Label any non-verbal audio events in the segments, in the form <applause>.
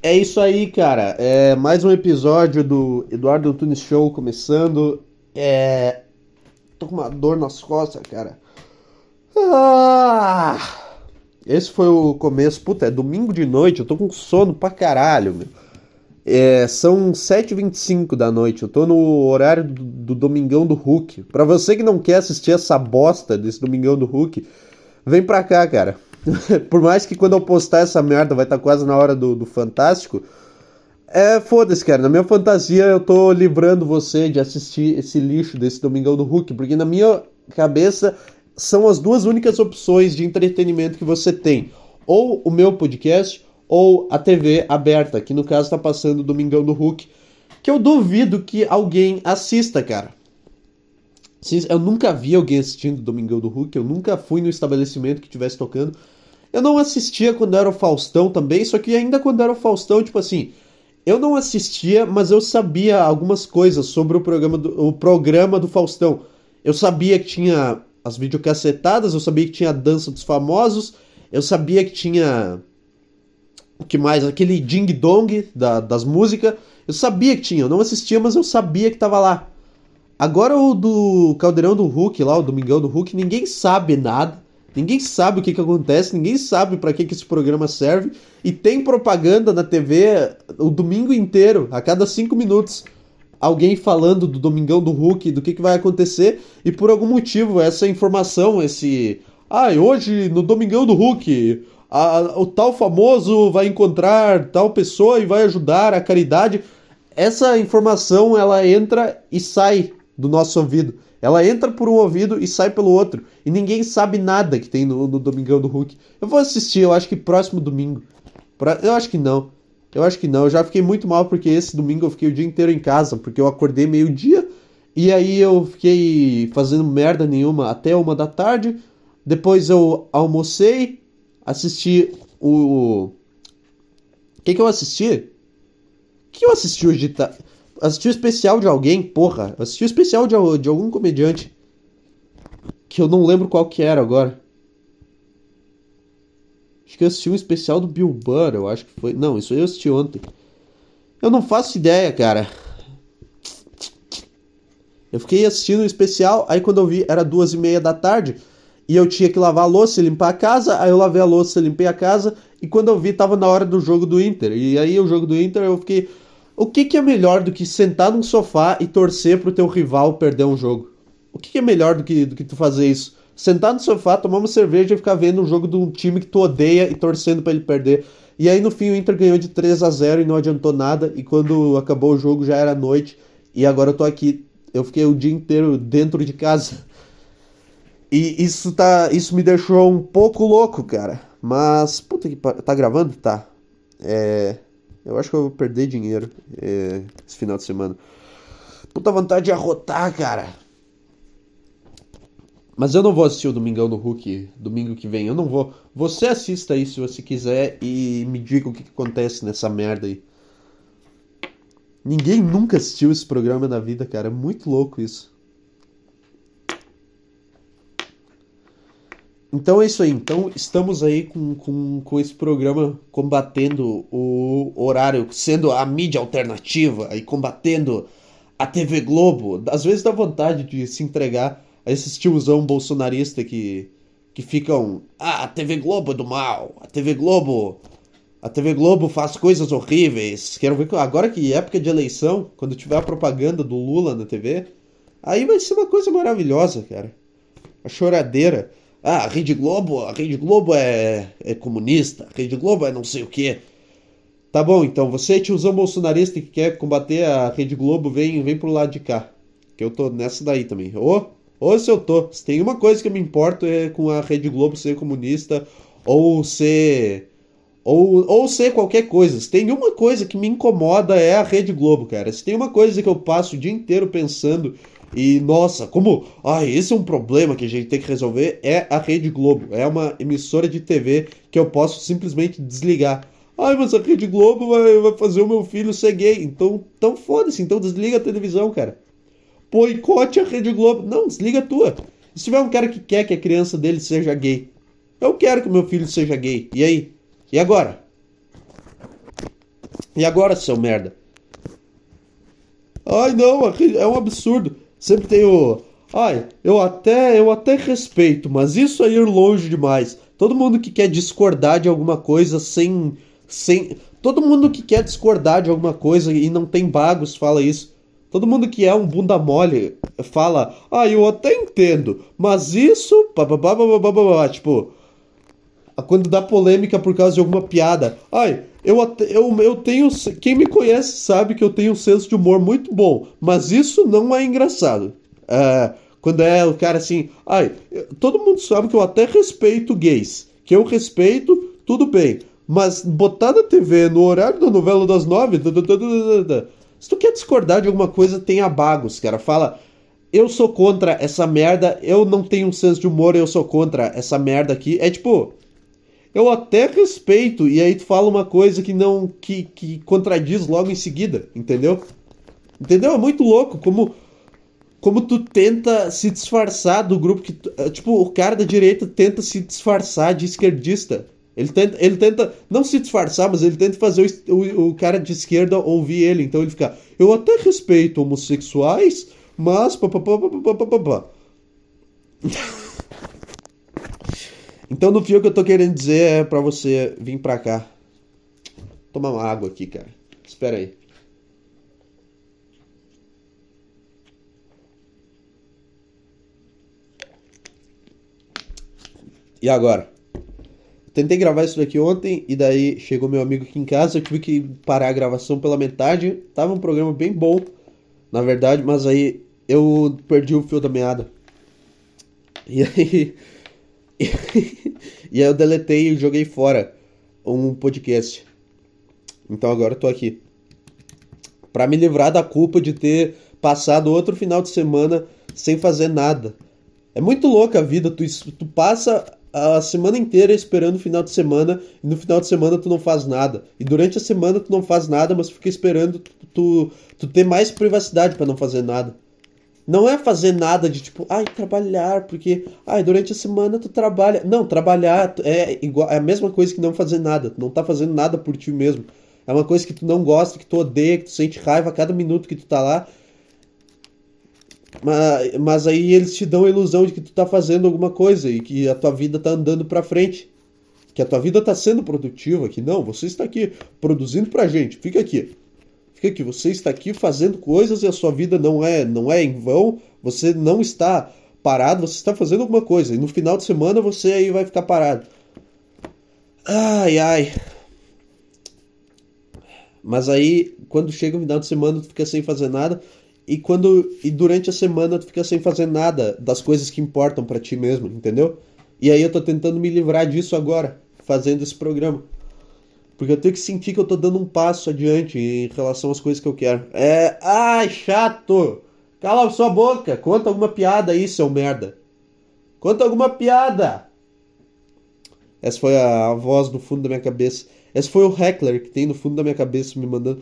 É isso aí, cara. É mais um episódio do Eduardo Antunes Show começando. É. Tô com uma dor nas costas, cara. Ah! Esse foi o começo. Puta, é domingo de noite, eu tô com sono pra caralho, meu. É, são 7h25 da noite, eu tô no horário do, do Domingão do Hulk. Pra você que não quer assistir essa bosta desse Domingão do Hulk, vem pra cá, cara. <laughs> Por mais que quando eu postar essa merda vai estar tá quase na hora do, do Fantástico. É, foda-se, cara. Na minha fantasia eu tô livrando você de assistir esse lixo desse Domingão do Hulk, porque na minha cabeça são as duas únicas opções de entretenimento que você tem. Ou o meu podcast, ou a TV aberta, que no caso tá passando o Domingão do Hulk, que eu duvido que alguém assista, cara. Eu nunca vi alguém assistindo Domingão do Hulk, eu nunca fui no estabelecimento que estivesse tocando. Eu não assistia quando era o Faustão também, só que ainda quando era o Faustão, tipo assim, eu não assistia, mas eu sabia algumas coisas sobre o programa do, o programa do Faustão. Eu sabia que tinha as videocassetadas, eu sabia que tinha a dança dos famosos, eu sabia que tinha. O que mais? Aquele ding dong da, das músicas. Eu sabia que tinha, eu não assistia, mas eu sabia que tava lá. Agora o do Caldeirão do Hulk, lá, o Domingão do Hulk, ninguém sabe nada. Ninguém sabe o que, que acontece, ninguém sabe para que, que esse programa serve. E tem propaganda na TV o domingo inteiro, a cada cinco minutos. Alguém falando do Domingão do Hulk, do que, que vai acontecer. E por algum motivo, essa informação, esse. Ah, hoje no Domingão do Hulk, a, o tal famoso vai encontrar tal pessoa e vai ajudar a caridade. Essa informação ela entra e sai do nosso ouvido. Ela entra por um ouvido e sai pelo outro. E ninguém sabe nada que tem no, no Domingão do Hulk. Eu vou assistir, eu acho que próximo domingo. Pra... Eu acho que não. Eu acho que não. Eu já fiquei muito mal porque esse domingo eu fiquei o dia inteiro em casa. Porque eu acordei meio-dia. E aí eu fiquei fazendo merda nenhuma até uma da tarde. Depois eu almocei. Assisti o. O que, que eu assisti? O que eu assisti hoje de tarde? Assisti o especial de alguém, porra. Assisti o especial de, de algum comediante. Que eu não lembro qual que era agora. Acho que eu assisti um especial do Bill Burr, eu acho que foi. Não, isso eu assisti ontem. Eu não faço ideia, cara. Eu fiquei assistindo o um especial, aí quando eu vi era duas e meia da tarde e eu tinha que lavar a louça e limpar a casa, aí eu lavei a louça e limpei a casa e quando eu vi tava na hora do jogo do Inter. E aí o jogo do Inter eu fiquei, o que, que, é melhor do que sentar num sofá e torcer pro teu rival perder um jogo? O que, que, é melhor do que, do que tu fazer isso? Sentar no sofá, tomar uma cerveja e ficar vendo um jogo de um time que tu odeia e torcendo para ele perder. E aí no fim o Inter ganhou de 3 a 0 e não adiantou nada. E quando acabou o jogo já era noite. E agora eu tô aqui. Eu fiquei o dia inteiro dentro de casa. E isso tá. Isso me deixou um pouco louco, cara. Mas. Puta que Tá gravando? Tá. É. Eu acho que eu vou perder dinheiro é, esse final de semana. Puta vontade de arrotar, cara. Mas eu não vou assistir o Domingão do Hulk domingo que vem. Eu não vou. Você assista aí se você quiser e me diga o que, que acontece nessa merda aí. Ninguém nunca assistiu esse programa na vida, cara. É muito louco isso. Então é isso aí. Então estamos aí com, com, com esse programa combatendo o horário, sendo a mídia alternativa e combatendo a TV Globo. Às vezes dá vontade de se entregar a esses tiozão bolsonarista que, que ficam. Ah, a TV Globo é do mal. A TV Globo. A TV Globo faz coisas horríveis. Quero ver agora que época de eleição, quando tiver a propaganda do Lula na TV, aí vai ser uma coisa maravilhosa, cara. A choradeira. Ah, a Rede Globo, a Rede Globo é, é comunista, a Rede Globo é não sei o que. Tá bom, então você tiozão bolsonarista que quer combater a Rede Globo, vem, vem pro lado de cá. Que eu tô nessa daí também. Ô, ô se eu tô. Se tem uma coisa que eu me importo é com a Rede Globo ser comunista ou ser. Ou, ou ser qualquer coisa. Se tem uma coisa que me incomoda é a Rede Globo, cara. Se tem uma coisa que eu passo o dia inteiro pensando e nossa, como ah, esse é um problema que a gente tem que resolver é a Rede Globo. É uma emissora de TV que eu posso simplesmente desligar. Ai, mas a Rede Globo vai, vai fazer o meu filho ser gay. Então, então foda-se, então desliga a televisão, cara. Boicote a Rede Globo. Não, desliga a tua. Se tiver um cara que quer que a criança dele seja gay, eu quero que meu filho seja gay. E aí? E agora? E agora, seu merda? Ai, não, é um absurdo. Sempre tem o. Ai, eu até, eu até respeito, mas isso é ir longe demais. Todo mundo que quer discordar de alguma coisa sem. sem Todo mundo que quer discordar de alguma coisa e não tem bagos fala isso. Todo mundo que é um bunda mole fala, ah, eu até entendo, mas isso. Tipo, quando dá polêmica por causa de alguma piada. Ai, eu, eu, eu tenho. Quem me conhece sabe que eu tenho um senso de humor muito bom, mas isso não é engraçado. É, quando é o cara assim, ai, todo mundo sabe que eu até respeito gays. Que eu respeito, tudo bem. Mas botar na TV no horário da novela das nove. Se tu quer discordar de alguma coisa, tem abagos, cara. Fala, eu sou contra essa merda, eu não tenho um senso de humor, eu sou contra essa merda aqui. É tipo, eu até respeito, e aí tu fala uma coisa que não. que, que contradiz logo em seguida, entendeu? Entendeu? É muito louco como. Como tu tenta se disfarçar do grupo que. Tu, tipo, o cara da direita tenta se disfarçar de esquerdista. Ele tenta, ele tenta não se disfarçar, mas ele tenta fazer o, o, o, cara de esquerda ouvir ele. Então ele fica, eu até respeito homossexuais, mas. Pá, pá, pá, pá, pá, pá, pá. <laughs> então no fio que eu tô querendo dizer é pra você vir pra cá. Tomar uma água aqui, cara. Espera aí. E agora? Tentei gravar isso daqui ontem e daí chegou meu amigo aqui em casa, eu tive que parar a gravação pela metade. Tava um programa bem bom, na verdade, mas aí eu perdi o fio da meada. E aí. <laughs> e aí eu deletei e joguei fora um podcast. Então agora eu tô aqui. Pra me livrar da culpa de ter passado outro final de semana sem fazer nada. É muito louca a vida, tu, tu passa a semana inteira esperando o final de semana e no final de semana tu não faz nada. E durante a semana tu não faz nada, mas fica esperando tu, tu, tu ter mais privacidade para não fazer nada. Não é fazer nada de tipo, ai, trabalhar, porque ai, durante a semana tu trabalha. Não, trabalhar é igual é a mesma coisa que não fazer nada. Tu não tá fazendo nada por ti mesmo. É uma coisa que tu não gosta, que tu odeia, que tu sente raiva a cada minuto que tu tá lá. Mas, mas aí eles te dão a ilusão de que tu tá fazendo alguma coisa e que a tua vida tá andando para frente. Que a tua vida tá sendo produtiva, que não, você está aqui produzindo pra gente. Fica aqui. Fica aqui, você está aqui fazendo coisas e a sua vida não é, não é em vão. Você não está parado, você está fazendo alguma coisa. E no final de semana você aí vai ficar parado. Ai, ai. Mas aí, quando chega o final de semana, tu fica sem fazer nada e quando e durante a semana tu fica sem fazer nada das coisas que importam para ti mesmo, entendeu? E aí eu tô tentando me livrar disso agora, fazendo esse programa. Porque eu tenho que sentir que eu tô dando um passo adiante em relação às coisas que eu quero. É, ai, chato. Cala sua boca, conta alguma piada aí, seu merda. Conta alguma piada. Essa foi a, a voz do fundo da minha cabeça. Esse foi o heckler que tem no fundo da minha cabeça me mandando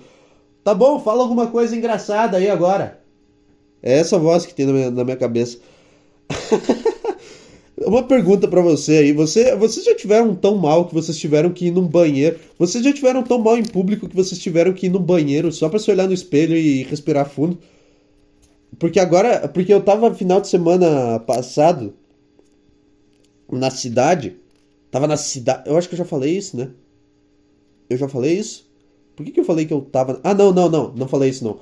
Tá bom, fala alguma coisa engraçada aí agora. É essa voz que tem na minha, na minha cabeça. <laughs> Uma pergunta para você aí. Você, vocês já tiveram tão mal que vocês tiveram que ir num banheiro? Vocês já tiveram tão mal em público que vocês tiveram que ir num banheiro só para se olhar no espelho e respirar fundo? Porque agora, porque eu tava final de semana passado na cidade. Tava na cidade. Eu acho que eu já falei isso, né? Eu já falei isso? Por que, que eu falei que eu tava. Ah, não, não, não. Não falei isso, não.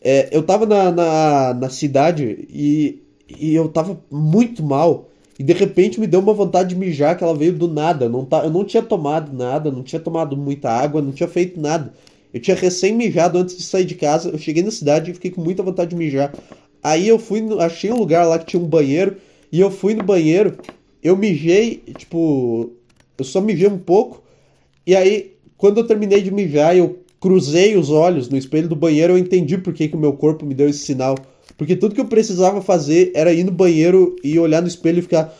É, eu tava na, na, na cidade e, e eu tava muito mal. E de repente me deu uma vontade de mijar que ela veio do nada. Não tá, eu não tinha tomado nada, não tinha tomado muita água, não tinha feito nada. Eu tinha recém mijado antes de sair de casa. Eu cheguei na cidade e fiquei com muita vontade de mijar. Aí eu fui, achei um lugar lá que tinha um banheiro. E eu fui no banheiro. Eu mijei, tipo. Eu só mijei um pouco. E aí quando eu terminei de mijar, eu cruzei os olhos no espelho do banheiro, eu entendi por que, que o meu corpo me deu esse sinal. Porque tudo que eu precisava fazer era ir no banheiro e olhar no espelho e ficar.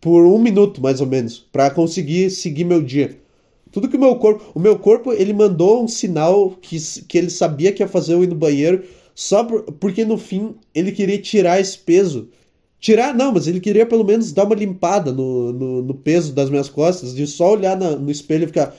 Por um minuto, mais ou menos, para conseguir seguir meu dia. Tudo que o meu corpo. O meu corpo, ele mandou um sinal que, que ele sabia que ia fazer eu ir no banheiro, só por, porque no fim ele queria tirar esse peso tirar, não, mas ele queria pelo menos dar uma limpada no, no, no peso das minhas costas, de só olhar na, no espelho e ficar.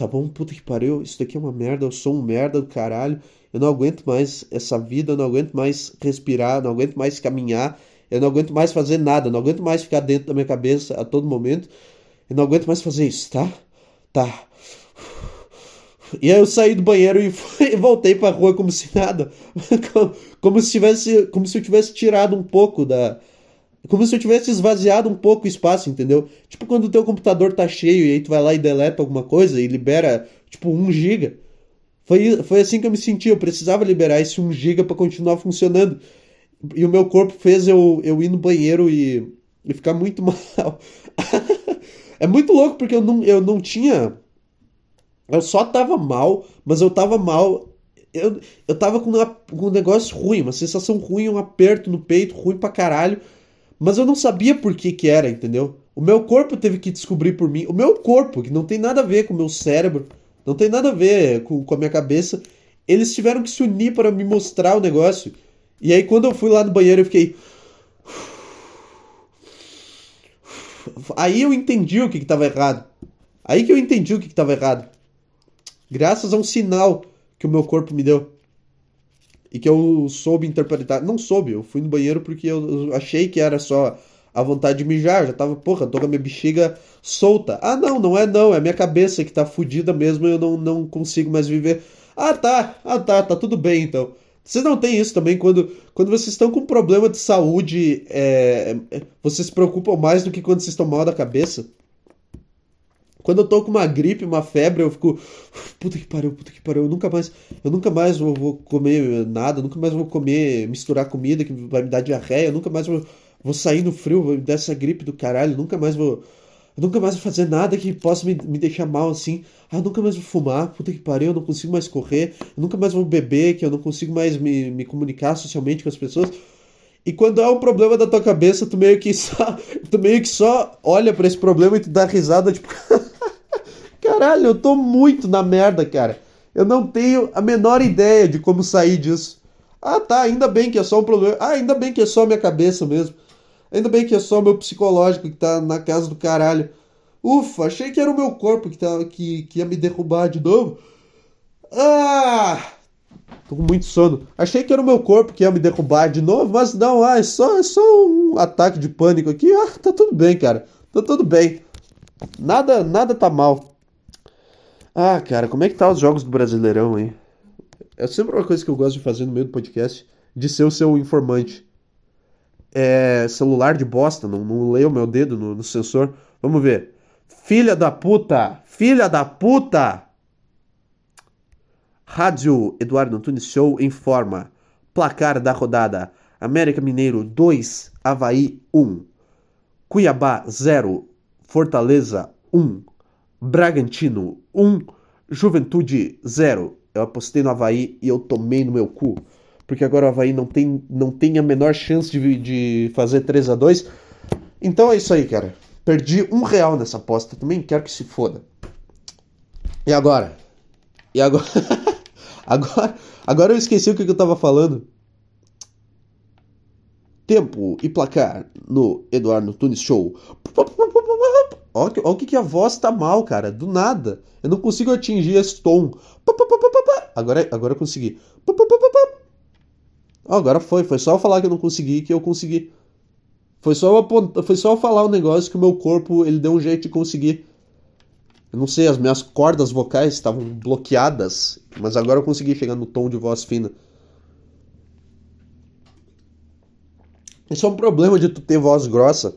Tá bom, puta que pariu, isso daqui é uma merda, eu sou um merda do caralho, eu não aguento mais essa vida, eu não aguento mais respirar, não aguento mais caminhar, eu não aguento mais fazer nada, não aguento mais ficar dentro da minha cabeça a todo momento, eu não aguento mais fazer isso, tá? Tá. E aí eu saí do banheiro e, fui, e <laughs> voltei pra rua como se nada. <laughs> como, como, se tivesse. Como se eu tivesse tirado um pouco da. Como se eu tivesse esvaziado um pouco o espaço, entendeu? Tipo quando o teu computador tá cheio e aí tu vai lá e deleta alguma coisa e libera, tipo, 1 GB. Foi, foi assim que eu me senti, eu precisava liberar esse 1 GB para continuar funcionando. E o meu corpo fez eu, eu ir no banheiro e, e ficar muito <laughs> mal. é muito louco porque eu não, eu não tinha eu só tava mal, mas eu tava mal. Eu, eu tava com, uma, com um negócio ruim, uma sensação ruim, um aperto no peito, ruim pra caralho. Mas eu não sabia por que que era, entendeu? O meu corpo teve que descobrir por mim. O meu corpo, que não tem nada a ver com o meu cérebro, não tem nada a ver com, com a minha cabeça, eles tiveram que se unir para me mostrar o negócio. E aí quando eu fui lá no banheiro eu fiquei. Aí eu entendi o que estava errado. Aí que eu entendi o que estava errado graças a um sinal que o meu corpo me deu. E que eu soube interpretar. Não soube, eu fui no banheiro porque eu achei que era só a vontade de mijar. Já tava, porra, tô com a minha bexiga solta. Ah, não, não é não, é a minha cabeça que tá fodida mesmo eu não, não consigo mais viver. Ah, tá, ah, tá, tá tudo bem então. Vocês não têm isso também quando, quando vocês estão com problema de saúde, é, é vocês se preocupam mais do que quando vocês estão mal da cabeça? Quando eu tô com uma gripe, uma febre, eu fico. Puta que pariu, puta que pariu. Eu nunca mais. Eu nunca mais vou, vou comer nada, nunca mais vou comer, misturar comida que vai me dar diarreia, eu nunca mais vou, vou sair no frio, vou me dar essa gripe do caralho, nunca mais vou. Nunca mais vou fazer nada que possa me, me deixar mal assim. Ah, eu nunca mais vou fumar, puta que pariu, eu não consigo mais correr, eu nunca mais vou beber, que eu não consigo mais me, me comunicar socialmente com as pessoas. E quando há um problema da tua cabeça, tu meio que só, <laughs> tu meio que só olha para esse problema e tu dá risada, tipo, <laughs> caralho, eu tô muito na merda, cara. Eu não tenho a menor ideia de como sair disso. Ah, tá, ainda bem que é só um problema. Ah, ainda bem que é só minha cabeça mesmo. Ainda bem que é só meu psicológico que tá na casa do caralho. Ufa, achei que era o meu corpo que, tá, que, que ia me derrubar de novo. Ah! Tô com muito sono. Achei que era o meu corpo que ia me derrubar de novo, mas não, ah, é só, é só um ataque de pânico aqui. Ah, tá tudo bem, cara. Tá tudo bem. Nada, nada tá mal. Ah, cara, como é que tá os jogos do Brasileirão, hein? É sempre uma coisa que eu gosto de fazer no meio do podcast, de ser o seu informante. É celular de bosta, não, não leio meu dedo no, no sensor. Vamos ver. Filha da puta! Filha da puta! Rádio Eduardo Antunes Show informa. Placar da rodada: América Mineiro 2, Havaí 1. Cuiabá 0, Fortaleza 1. Bragantino 1, Juventude 0. Eu apostei no Havaí e eu tomei no meu cu. Porque agora o Havaí não tem, não tem a menor chance de, de fazer 3 a 2 Então é isso aí, cara. Perdi um real nessa aposta. Também quero que se foda. E agora? E agora? <laughs> Agora, agora eu esqueci o que, eu tava falando. Tempo e placar no Eduardo Tunes Show. Olha, o que, que a voz tá mal, cara. Do nada. Eu não consigo atingir esse tom. Agora, agora eu consegui. agora foi. Foi só falar que eu não consegui que eu consegui. Foi só eu, foi só falar um negócio que o meu corpo ele deu um jeito de conseguir. Eu não sei, as minhas cordas vocais estavam bloqueadas, mas agora eu consegui chegar no tom de voz fina. Isso é um problema de tu ter voz grossa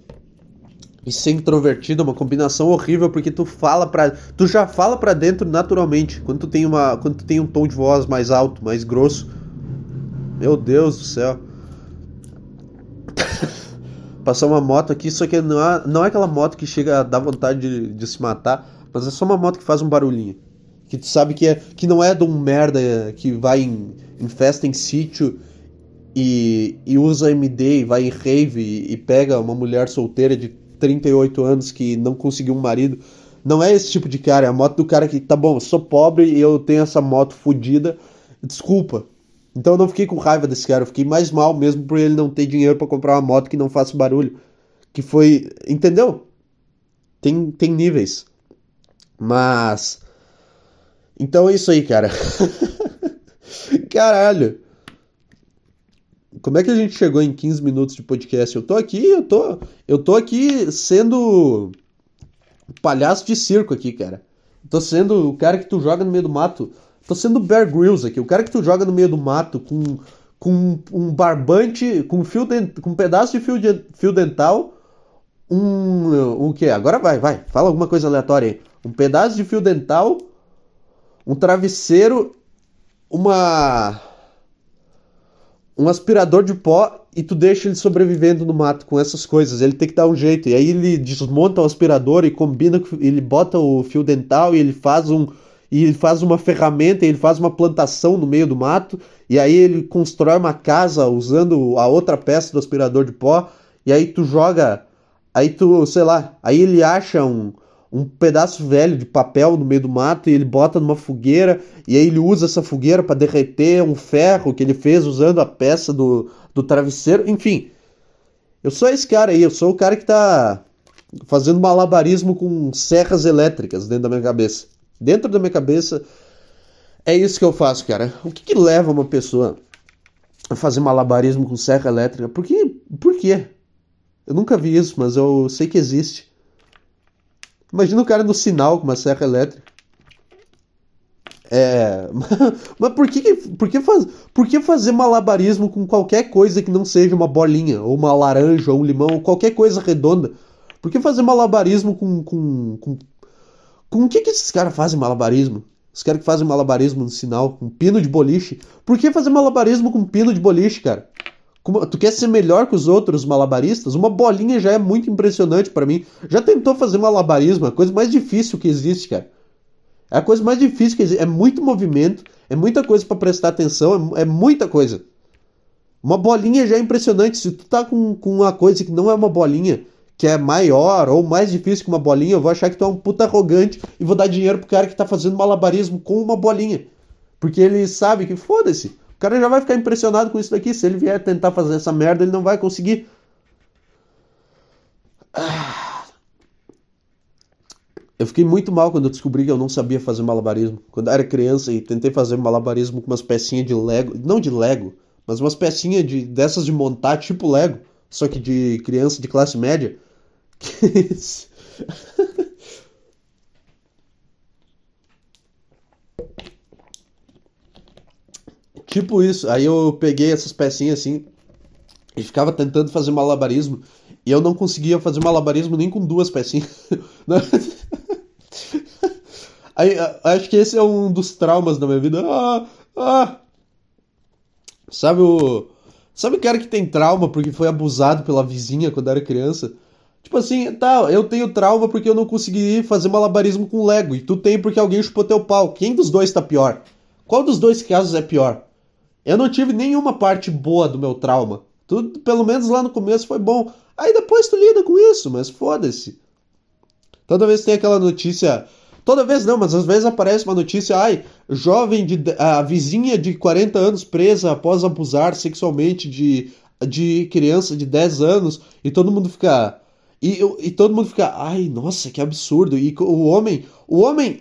e ser introvertido, é uma combinação horrível porque tu fala para, tu já fala para dentro naturalmente. Quando tu tem uma, quando tu tem um tom de voz mais alto, mais grosso. Meu Deus do céu. <laughs> Passou uma moto aqui, só que não é, não é aquela moto que chega a dar vontade de, de se matar mas é só uma moto que faz um barulhinho. Que tu sabe que, é, que não é de um merda que vai em, em festa em sítio e, e usa MD e vai em rave e, e pega uma mulher solteira de 38 anos que não conseguiu um marido. Não é esse tipo de cara, é a moto do cara que, tá bom, eu sou pobre e eu tenho essa moto fodida, desculpa. Então eu não fiquei com raiva desse cara, eu fiquei mais mal mesmo por ele não ter dinheiro para comprar uma moto que não faça barulho. Que foi. Entendeu? Tem, tem níveis. Mas. Então é isso aí, cara. <laughs> Caralho. Como é que a gente chegou em 15 minutos de podcast? Eu tô aqui, eu tô. Eu tô aqui sendo. Palhaço de circo aqui, cara. Tô sendo o cara que tu joga no meio do mato Tô sendo Bear Grylls aqui, o cara que tu joga no meio do mato com, com um barbante, com, fio dent, com um pedaço de fio, de, fio dental, um. O que? Agora vai, vai, fala alguma coisa aleatória aí. Um pedaço de fio dental, um travesseiro, uma. Um aspirador de pó e tu deixa ele sobrevivendo no mato com essas coisas. Ele tem que dar um jeito. E aí ele desmonta o aspirador e combina, ele bota o fio dental e ele faz um e ele faz uma ferramenta, ele faz uma plantação no meio do mato, e aí ele constrói uma casa usando a outra peça do aspirador de pó, e aí tu joga, aí tu, sei lá, aí ele acha um, um pedaço velho de papel no meio do mato e ele bota numa fogueira, e aí ele usa essa fogueira para derreter um ferro que ele fez usando a peça do, do travesseiro, enfim. Eu sou esse cara aí, eu sou o cara que tá fazendo malabarismo com serras elétricas dentro da minha cabeça. Dentro da minha cabeça, é isso que eu faço, cara. O que, que leva uma pessoa a fazer malabarismo com serra elétrica? Por, que, por quê? Eu nunca vi isso, mas eu sei que existe. Imagina o cara no sinal com uma serra elétrica. É. <laughs> Mas por que, por, que faz, por que fazer malabarismo com qualquer coisa que não seja uma bolinha, ou uma laranja, ou um limão, ou qualquer coisa redonda? Por que fazer malabarismo com, com, com com o que, que esses caras fazem malabarismo? Os caras que fazem malabarismo no sinal, com pino de boliche. Por que fazer malabarismo com pino de boliche, cara? Como, tu quer ser melhor que os outros malabaristas? Uma bolinha já é muito impressionante para mim. Já tentou fazer malabarismo? É a coisa mais difícil que existe, cara. É a coisa mais difícil que existe. É muito movimento, é muita coisa para prestar atenção, é, é, muita coisa. Uma bolinha já é impressionante. Se tu tá com, com uma coisa que não é uma bolinha, que é maior ou mais difícil que uma bolinha, eu vou achar que tu é um puta arrogante e vou dar dinheiro pro cara que tá fazendo malabarismo com uma bolinha. Porque ele sabe que foda-se. Cara já vai ficar impressionado com isso daqui. Se ele vier tentar fazer essa merda, ele não vai conseguir. Ah. Eu fiquei muito mal quando eu descobri que eu não sabia fazer malabarismo. Quando eu era criança e tentei fazer malabarismo com umas pecinhas de Lego. Não de Lego, mas umas pecinhas de, dessas de montar, tipo Lego. Só que de criança de classe média. <laughs> tipo isso. Aí eu peguei essas pecinhas assim e ficava tentando fazer malabarismo. E eu não conseguia fazer malabarismo nem com duas pecinhas. <laughs> <laughs> Aí, acho que esse é um dos traumas da minha vida. Ah, ah. Sabe o. Sabe o cara que tem trauma porque foi abusado pela vizinha quando era criança? Tipo assim, tá, eu tenho trauma porque eu não consegui fazer malabarismo com Lego. E tu tem porque alguém chupou teu pau. Quem dos dois tá pior? Qual dos dois casos é pior? Eu não tive nenhuma parte boa do meu trauma. Tudo, pelo menos lá no começo foi bom. Aí depois tu lida com isso, mas foda-se. Toda vez tem aquela notícia. Toda vez não, mas às vezes aparece uma notícia, ai, jovem de. a vizinha de 40 anos presa após abusar sexualmente de, de criança de 10 anos, e todo mundo fica. E, e todo mundo fica, ai, nossa, que absurdo. E o homem, o homem,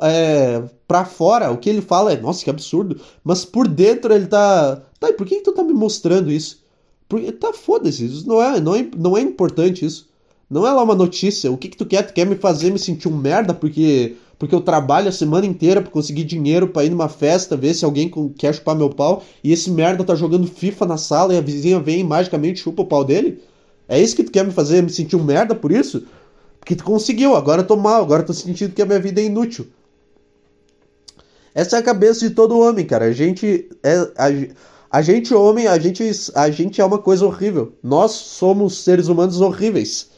é, pra fora, o que ele fala é, nossa, que absurdo. Mas por dentro ele tá, tá, por que, tu tá me mostrando isso? Porque, tá, foda-se, isso não é, não, é, não é importante isso. Não é lá uma notícia. O que, que tu quer? Tu quer me fazer me sentir um merda porque, porque eu trabalho a semana inteira pra conseguir dinheiro pra ir numa festa, ver se alguém quer chupar meu pau, e esse merda tá jogando FIFA na sala e a vizinha vem e magicamente chupa o pau dele? É isso que tu quer me fazer me sentir um merda por isso? Porque tu conseguiu, agora eu tô mal, agora eu tô sentindo que a minha vida é inútil. Essa é a cabeça de todo homem, cara. A gente é. A, a gente, homem, a gente, a gente é uma coisa horrível. Nós somos seres humanos horríveis.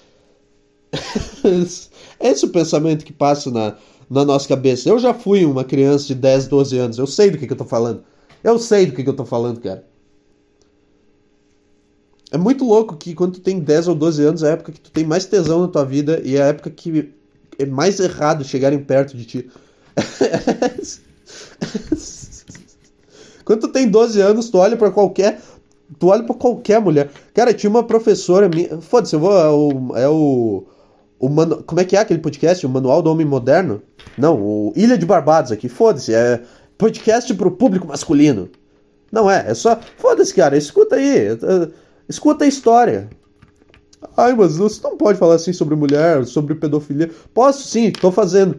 <laughs> Esse é o pensamento que passa na, na nossa cabeça. Eu já fui uma criança de 10, 12 anos. Eu sei do que, que eu tô falando. Eu sei do que, que eu tô falando, cara. É muito louco que quando tu tem 10 ou 12 anos é a época que tu tem mais tesão na tua vida e é a época que é mais errado chegarem perto de ti. <laughs> Quando tu tem 12 anos, tu olha para qualquer. Tu olha para qualquer mulher. Cara, tinha uma professora minha. Foda-se, eu vou. É o. É o, o manu... Como é que é aquele podcast? O Manual do Homem Moderno? Não, o Ilha de Barbados aqui. Foda-se, é podcast pro público masculino. Não é, é só. Foda-se, cara, escuta aí. Escuta a história. Ai, mas você não pode falar assim sobre mulher, sobre pedofilia. Posso sim, tô fazendo.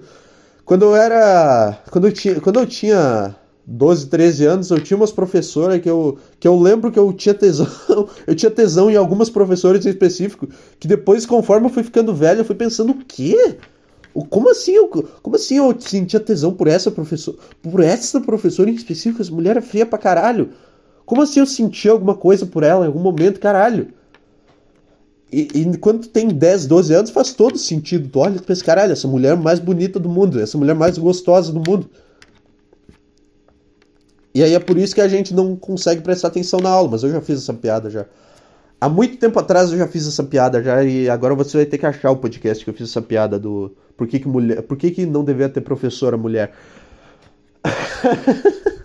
Quando eu era. Quando eu tinha, quando eu tinha 12, 13 anos, eu tinha umas professoras que eu, que eu lembro que eu tinha tesão. <laughs> Eu tinha tesão em algumas professoras em específico. Que depois, conforme eu fui ficando velho, eu fui pensando, o quê? Como assim, eu, como assim eu sentia tesão por essa professora? Por essa professora em específico? Essa mulher é feia pra caralho. Como assim eu senti alguma coisa por ela em algum momento, caralho? E, e, quando tu tem 10, 12 anos, faz todo sentido. Tu olha e pensa, caralho, essa mulher mais bonita do mundo, essa mulher mais gostosa do mundo. E aí é por isso que a gente não consegue prestar atenção na aula, mas eu já fiz essa piada já. Há muito tempo atrás eu já fiz essa piada já e agora você vai ter que achar o podcast que eu fiz essa piada do por que, que mulher, por que, que não deveria ter professora mulher. <laughs>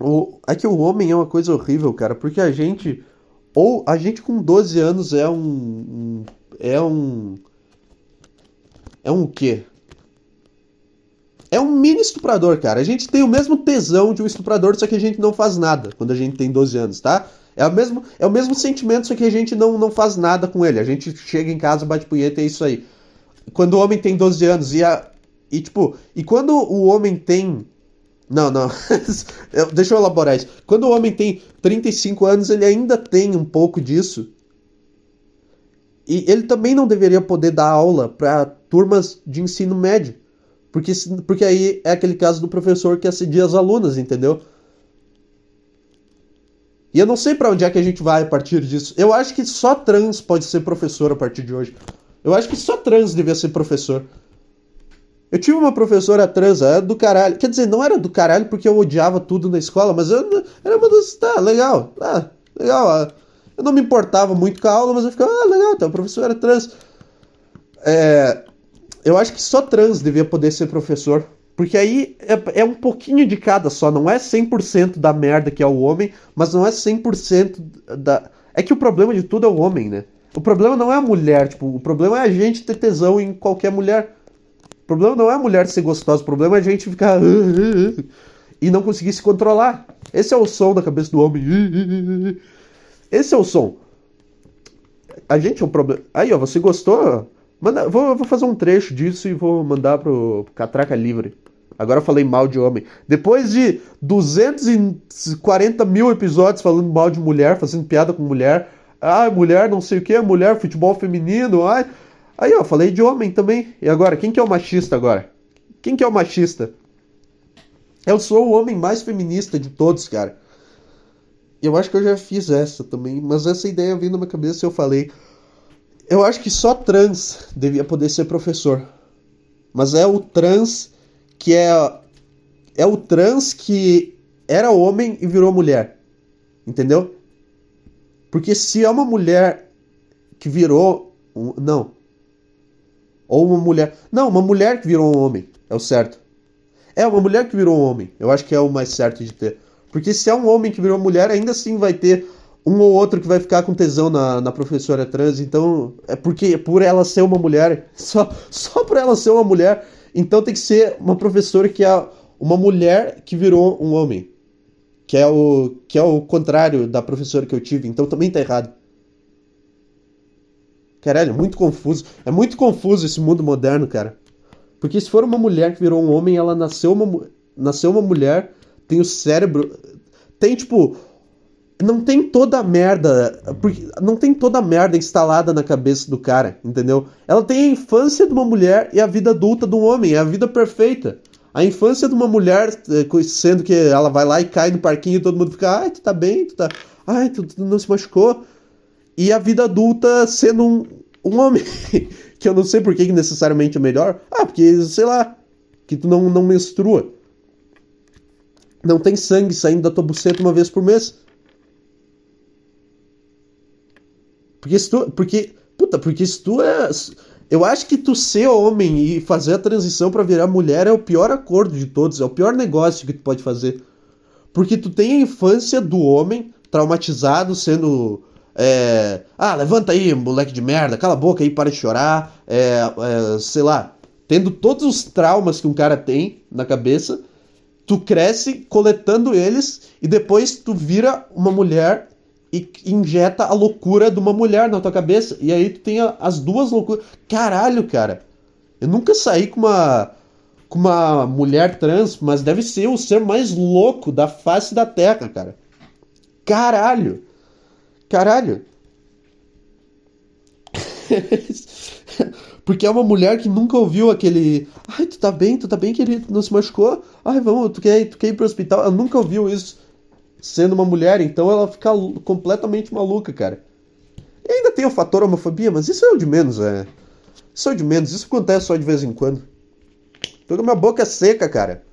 O, é que o homem é uma coisa horrível, cara, porque a gente. Ou a gente com 12 anos é um. um é um. É um quê? É um mini estuprador, cara. A gente tem o mesmo tesão de um estuprador, só que a gente não faz nada quando a gente tem 12 anos, tá? É o mesmo, é o mesmo sentimento, só que a gente não, não faz nada com ele. A gente chega em casa, bate punheta e é isso aí. Quando o homem tem 12 anos e a. E tipo, e quando o homem tem não, não. <laughs> Deixa eu elaborar isso. Quando o homem tem 35 anos, ele ainda tem um pouco disso. E ele também não deveria poder dar aula para turmas de ensino médio. Porque, porque aí é aquele caso do professor que assedia as alunas, entendeu? E eu não sei para onde é que a gente vai a partir disso. Eu acho que só trans pode ser professor a partir de hoje. Eu acho que só trans devia ser professor. Eu tive uma professora trans, era do caralho. Quer dizer, não era do caralho porque eu odiava tudo na escola, mas eu era uma das. Tá, legal. Ah, legal. Eu não me importava muito com a aula, mas eu ficava, ah, legal, então a professora trans. É, eu acho que só trans devia poder ser professor. Porque aí é, é um pouquinho de cada só, não é 100% da merda que é o homem, mas não é 100% da. É que o problema de tudo é o homem, né? O problema não é a mulher, tipo, o problema é a gente ter tesão em qualquer mulher problema não é a mulher ser gostosa, o problema é a gente ficar. e não conseguir se controlar. Esse é o som da cabeça do homem. Esse é o som. A gente é um problema. Aí, ó, você gostou? Manda... Vou, vou fazer um trecho disso e vou mandar pro Catraca Livre. Agora eu falei mal de homem. Depois de 240 mil episódios falando mal de mulher, fazendo piada com mulher. Ah, mulher não sei o que, mulher, futebol feminino. Ai. Aí, ó, falei de homem também. E agora, quem que é o machista agora? Quem que é o machista? Eu sou o homem mais feminista de todos, cara. Eu acho que eu já fiz essa também, mas essa ideia veio na minha cabeça e eu falei. Eu acho que só trans devia poder ser professor. Mas é o trans que é. É o trans que era homem e virou mulher. Entendeu? Porque se é uma mulher que virou. Não. Ou uma mulher. Não, uma mulher que virou um homem. É o certo. É, uma mulher que virou um homem. Eu acho que é o mais certo de ter. Porque se é um homem que virou mulher, ainda assim vai ter um ou outro que vai ficar com tesão na, na professora trans. Então, é porque por ela ser uma mulher, <laughs> só, só por ela ser uma mulher, então tem que ser uma professora que é uma mulher que virou um homem. Que é o, que é o contrário da professora que eu tive. Então também tá errado. Caralho, é muito confuso. É muito confuso esse mundo moderno, cara. Porque se for uma mulher que virou um homem, ela nasceu uma, nasceu uma mulher, tem o cérebro. Tem, tipo. Não tem toda a merda. Porque não tem toda a merda instalada na cabeça do cara, entendeu? Ela tem a infância de uma mulher e a vida adulta de um homem. É a vida perfeita. A infância de uma mulher, eh, sendo que ela vai lá e cai no parquinho e todo mundo fica, ai, tu tá bem, tu tá. Ai, tu, tu não se machucou e a vida adulta sendo um, um homem. <laughs> que eu não sei por que necessariamente é melhor. Ah, porque, sei lá, que tu não, não menstrua. Não tem sangue saindo da tua buceta uma vez por mês. Porque se tu. Porque. Puta, porque se tu é. Eu acho que tu ser homem e fazer a transição para virar mulher é o pior acordo de todos, é o pior negócio que tu pode fazer. Porque tu tem a infância do homem traumatizado, sendo. É, ah, levanta aí, moleque de merda, cala a boca aí, para de chorar. É, é, sei lá, tendo todos os traumas que um cara tem na cabeça, tu cresce coletando eles e depois tu vira uma mulher e injeta a loucura de uma mulher na tua cabeça. E aí tu tem as duas loucuras. Caralho, cara. Eu nunca saí com uma com uma mulher trans, mas deve ser o ser mais louco da face da Terra, cara. Caralho. Caralho. <laughs> Porque é uma mulher que nunca ouviu aquele. Ai, tu tá bem, tu tá bem, querido, não se machucou? Ai, vamos, tu quer, tu quer ir pro hospital? Ela nunca ouviu isso sendo uma mulher, então ela fica completamente maluca, cara. E ainda tem o fator homofobia, mas isso é o de menos, é. Isso é o de menos, isso acontece só de vez em quando. Tô com minha boca seca, cara.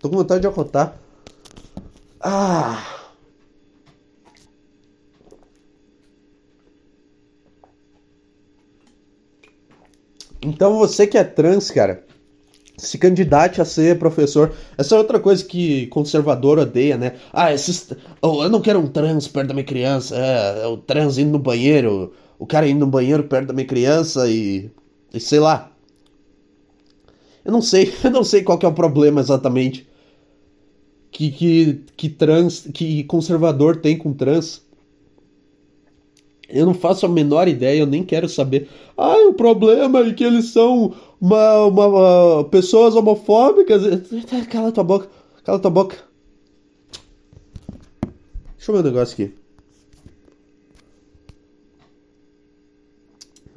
Tô com vontade de arrotar. Ah. Então você que é trans, cara, se candidate a ser professor. Essa é outra coisa que conservador odeia, né? Ah, esses. Oh, eu não quero um trans perto da minha criança. É, é, o trans indo no banheiro. O cara indo no banheiro perto da minha criança e. e sei lá. Eu não sei, <laughs> eu não sei qual é o problema exatamente. Que, que, que trans. que conservador tem com trans. Eu não faço a menor ideia, eu nem quero saber. Ah, o problema é que eles são uma, uma, uma, pessoas homofóbicas. Cala tua boca, cala tua boca. Deixa eu ver um negócio aqui.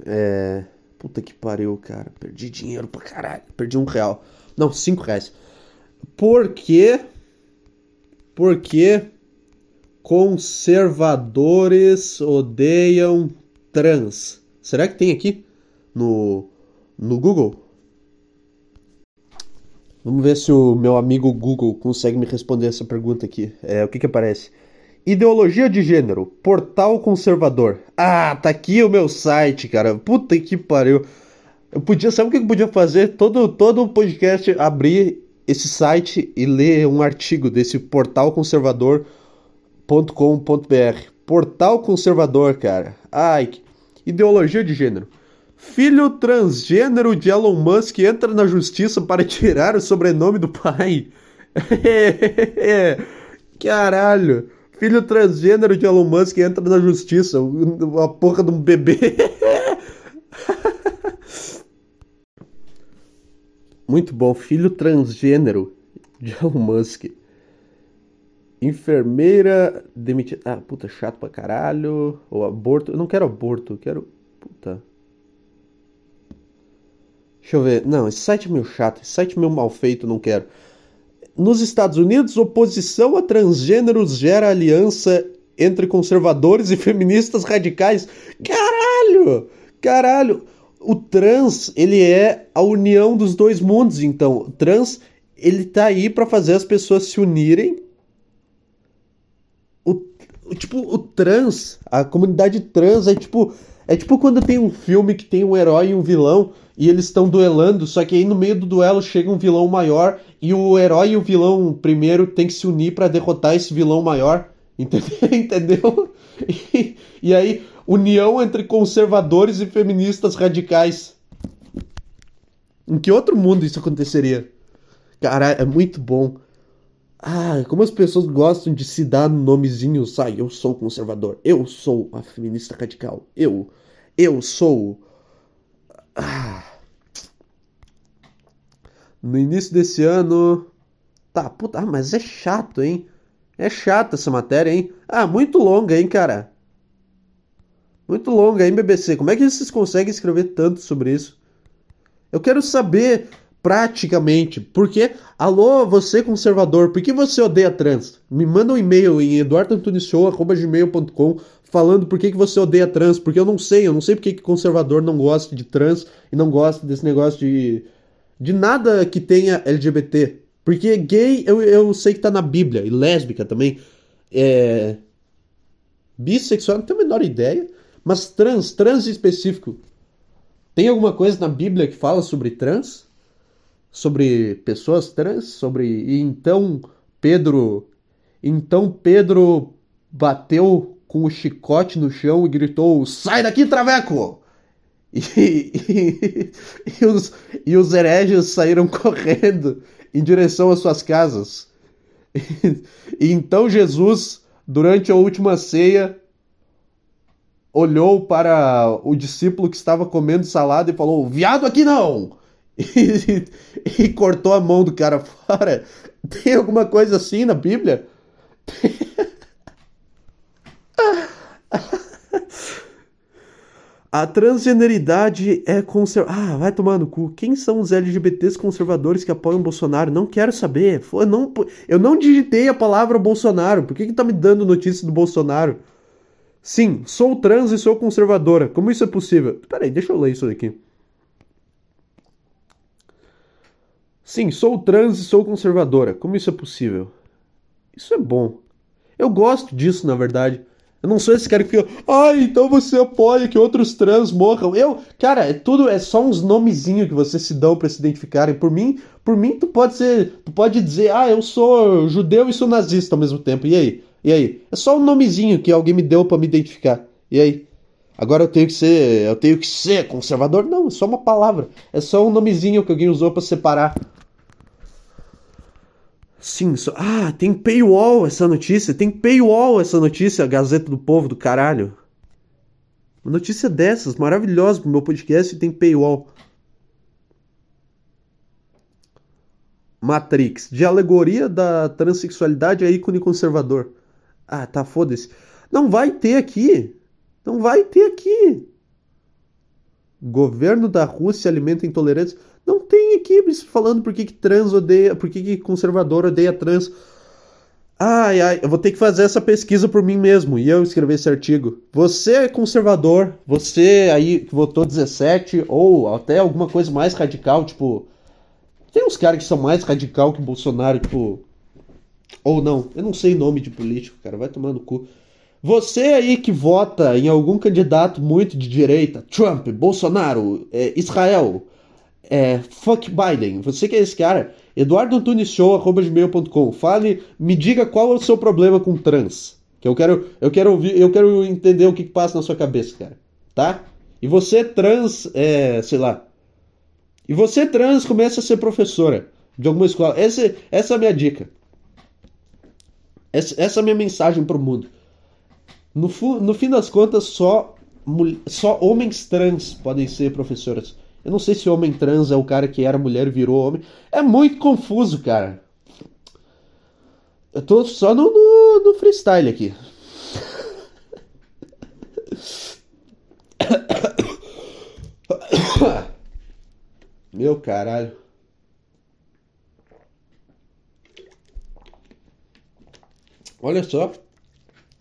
É. Puta que pariu, cara. Perdi dinheiro pra caralho. Perdi um real. Não, cinco reais. Por quê? Porque conservadores odeiam trans. Será que tem aqui no, no Google? Vamos ver se o meu amigo Google consegue me responder essa pergunta aqui. É, o que que aparece? Ideologia de gênero, portal conservador. Ah, tá aqui o meu site, cara. Puta que pariu. Eu podia, sabe o que eu podia fazer? Todo todo podcast abrir esse site e ler um artigo desse portal conservador.com.br. Portal conservador, cara. Ai, ideologia de gênero. Filho transgênero de Elon Musk entra na justiça para tirar o sobrenome do pai. Caralho. Filho transgênero de Elon Musk entra na justiça. A porra de um bebê. Muito bom. Filho transgênero de Elon Musk. Enfermeira demitida. Ah, puta, chato pra caralho. Ou aborto. Eu não quero aborto, eu quero. Puta. Deixa eu ver. Não, esse site é meio chato. Esse site é meio mal feito, não quero. Nos Estados Unidos, oposição a transgêneros gera aliança entre conservadores e feministas radicais. Caralho! Caralho! O trans, ele é a união dos dois mundos, então. O trans, ele tá aí para fazer as pessoas se unirem. Tipo, o trans, a comunidade trans é tipo é tipo quando tem um filme que tem um herói e um vilão e eles estão duelando, só que aí no meio do duelo chega um vilão maior e o herói e o vilão primeiro tem que se unir para derrotar esse vilão maior. <laughs> Entendeu? E, e aí, união entre conservadores e feministas radicais. Em que outro mundo isso aconteceria? Cara, é muito bom. Ah, como as pessoas gostam de se dar nomezinhos. Ah, eu sou conservador. Eu sou a feminista radical. Eu. Eu sou. Ah. No início desse ano. Tá, puta, ah, mas é chato, hein? É chata essa matéria, hein? Ah, muito longa, hein, cara? Muito longa, hein, BBC? Como é que vocês conseguem escrever tanto sobre isso? Eu quero saber praticamente. Porque, alô, você conservador, por que você odeia trans? Me manda um e-mail em eduardoantunishow.gmail.com falando por que, que você odeia trans, porque eu não sei, eu não sei por que, que conservador não gosta de trans e não gosta desse negócio de, de nada que tenha LGBT. Porque gay eu, eu sei que tá na Bíblia, e lésbica também. É... Bissexual, não tenho a menor ideia. Mas trans, trans específico. Tem alguma coisa na Bíblia que fala sobre trans? Sobre pessoas trans? Sobre. E então Pedro. Então Pedro bateu com o chicote no chão e gritou: Sai daqui, Traveco! E, <laughs> e, e, os, e os hereges saíram <laughs> correndo em direção às suas casas. E, e então Jesus, durante a última ceia, olhou para o discípulo que estava comendo salada e falou: Viado aqui não! <laughs> E, <laughs> e, cortou a mão do cara fora. Tem alguma coisa assim na Bíblia? <laughs> A transgeneridade é conservadora. Ah, vai tomar no cu. Quem são os LGBTs conservadores que apoiam Bolsonaro? Não quero saber. Eu não, eu não digitei a palavra Bolsonaro. Por que, que tá me dando notícia do Bolsonaro? Sim, sou trans e sou conservadora. Como isso é possível? Peraí, deixa eu ler isso aqui. Sim, sou trans e sou conservadora. Como isso é possível? Isso é bom. Eu gosto disso, na verdade. Eu não sou esse cara que fica, ai, então você apoia que outros trans morram. Eu, cara, é tudo, é só uns nomezinhos que vocês se dão para se identificarem. Por mim, por mim, tu pode ser, tu pode dizer, ah, eu sou judeu e sou nazista ao mesmo tempo. E aí? E aí? É só um nomezinho que alguém me deu para me identificar. E aí? Agora eu tenho que ser, eu tenho que ser conservador? Não, é só uma palavra. É só um nomezinho que alguém usou para separar. Sim, só... ah, tem paywall essa notícia, tem paywall essa notícia, Gazeta do Povo do caralho. Uma notícia dessas, maravilhosa pro meu podcast tem paywall. Matrix, de alegoria da transexualidade a ícone conservador. Ah, tá, foda-se. Não vai ter aqui. Não vai ter aqui. Governo da Rússia alimenta intolerância. Aqui falando por que, que trans odeia, por que, que conservador odeia trans. Ai, ai, eu vou ter que fazer essa pesquisa por mim mesmo e eu escrever esse artigo. Você é conservador, você aí que votou 17 ou até alguma coisa mais radical, tipo. Tem uns caras que são mais radical que Bolsonaro, tipo. Ou não, eu não sei nome de político, cara, vai tomar no cu. Você aí que vota em algum candidato muito de direita, Trump, Bolsonaro, é, Israel, é, fuck Biden, você que é esse cara, eduardoantunisshow.gmail.com, fale, me diga qual é o seu problema com trans, que eu quero, eu quero ouvir, eu quero entender o que, que passa na sua cabeça, cara, tá? E você trans, é, sei lá, e você trans começa a ser professora de alguma escola, essa, essa é a minha dica. Essa, essa é a minha mensagem para o mundo. No, no fim das contas, só, só homens trans podem ser professoras. Eu não sei se homem trans é o cara que era mulher e virou homem. É muito confuso, cara. Eu tô só no, no, no freestyle aqui. Meu caralho. Olha só.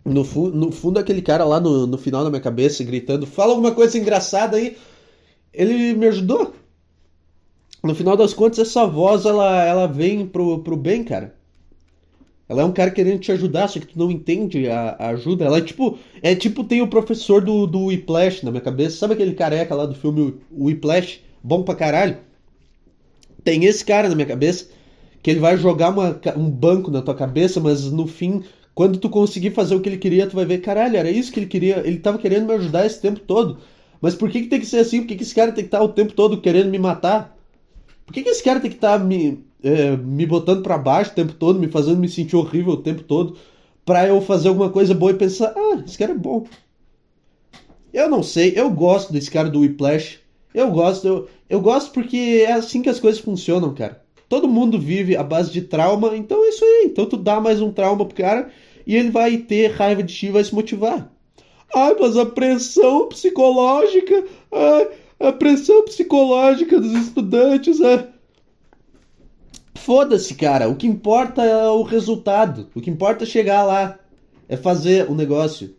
No, fu no fundo, aquele cara lá no, no final da minha cabeça gritando: Fala alguma coisa engraçada aí. Ele me ajudou. No final das contas, essa voz ela, ela vem pro, pro bem, cara. Ela é um cara querendo te ajudar, só que tu não entende a, a ajuda. Ela é tipo. É tipo, tem o professor do, do Whiplash na minha cabeça. Sabe aquele careca lá do filme Whiplash? Bom pra caralho. Tem esse cara na minha cabeça que ele vai jogar uma, um banco na tua cabeça, mas no fim, quando tu conseguir fazer o que ele queria, tu vai ver, caralho, era isso que ele queria. Ele tava querendo me ajudar esse tempo todo. Mas por que, que tem que ser assim? Por que, que esse cara tem que estar tá o tempo todo querendo me matar? Por que, que esse cara tem que estar tá me, é, me botando para baixo o tempo todo, me fazendo me sentir horrível o tempo todo, pra eu fazer alguma coisa boa e pensar, ah, esse cara é bom. Eu não sei, eu gosto desse cara do Whiplash. Eu gosto, eu, eu gosto porque é assim que as coisas funcionam, cara. Todo mundo vive à base de trauma, então é isso aí. Então tu dá mais um trauma pro cara e ele vai ter raiva de ti e vai se motivar. Ai, mas a pressão psicológica, ai, a pressão psicológica dos estudantes é. Foda-se, cara. O que importa é o resultado. O que importa é chegar lá. É fazer o negócio.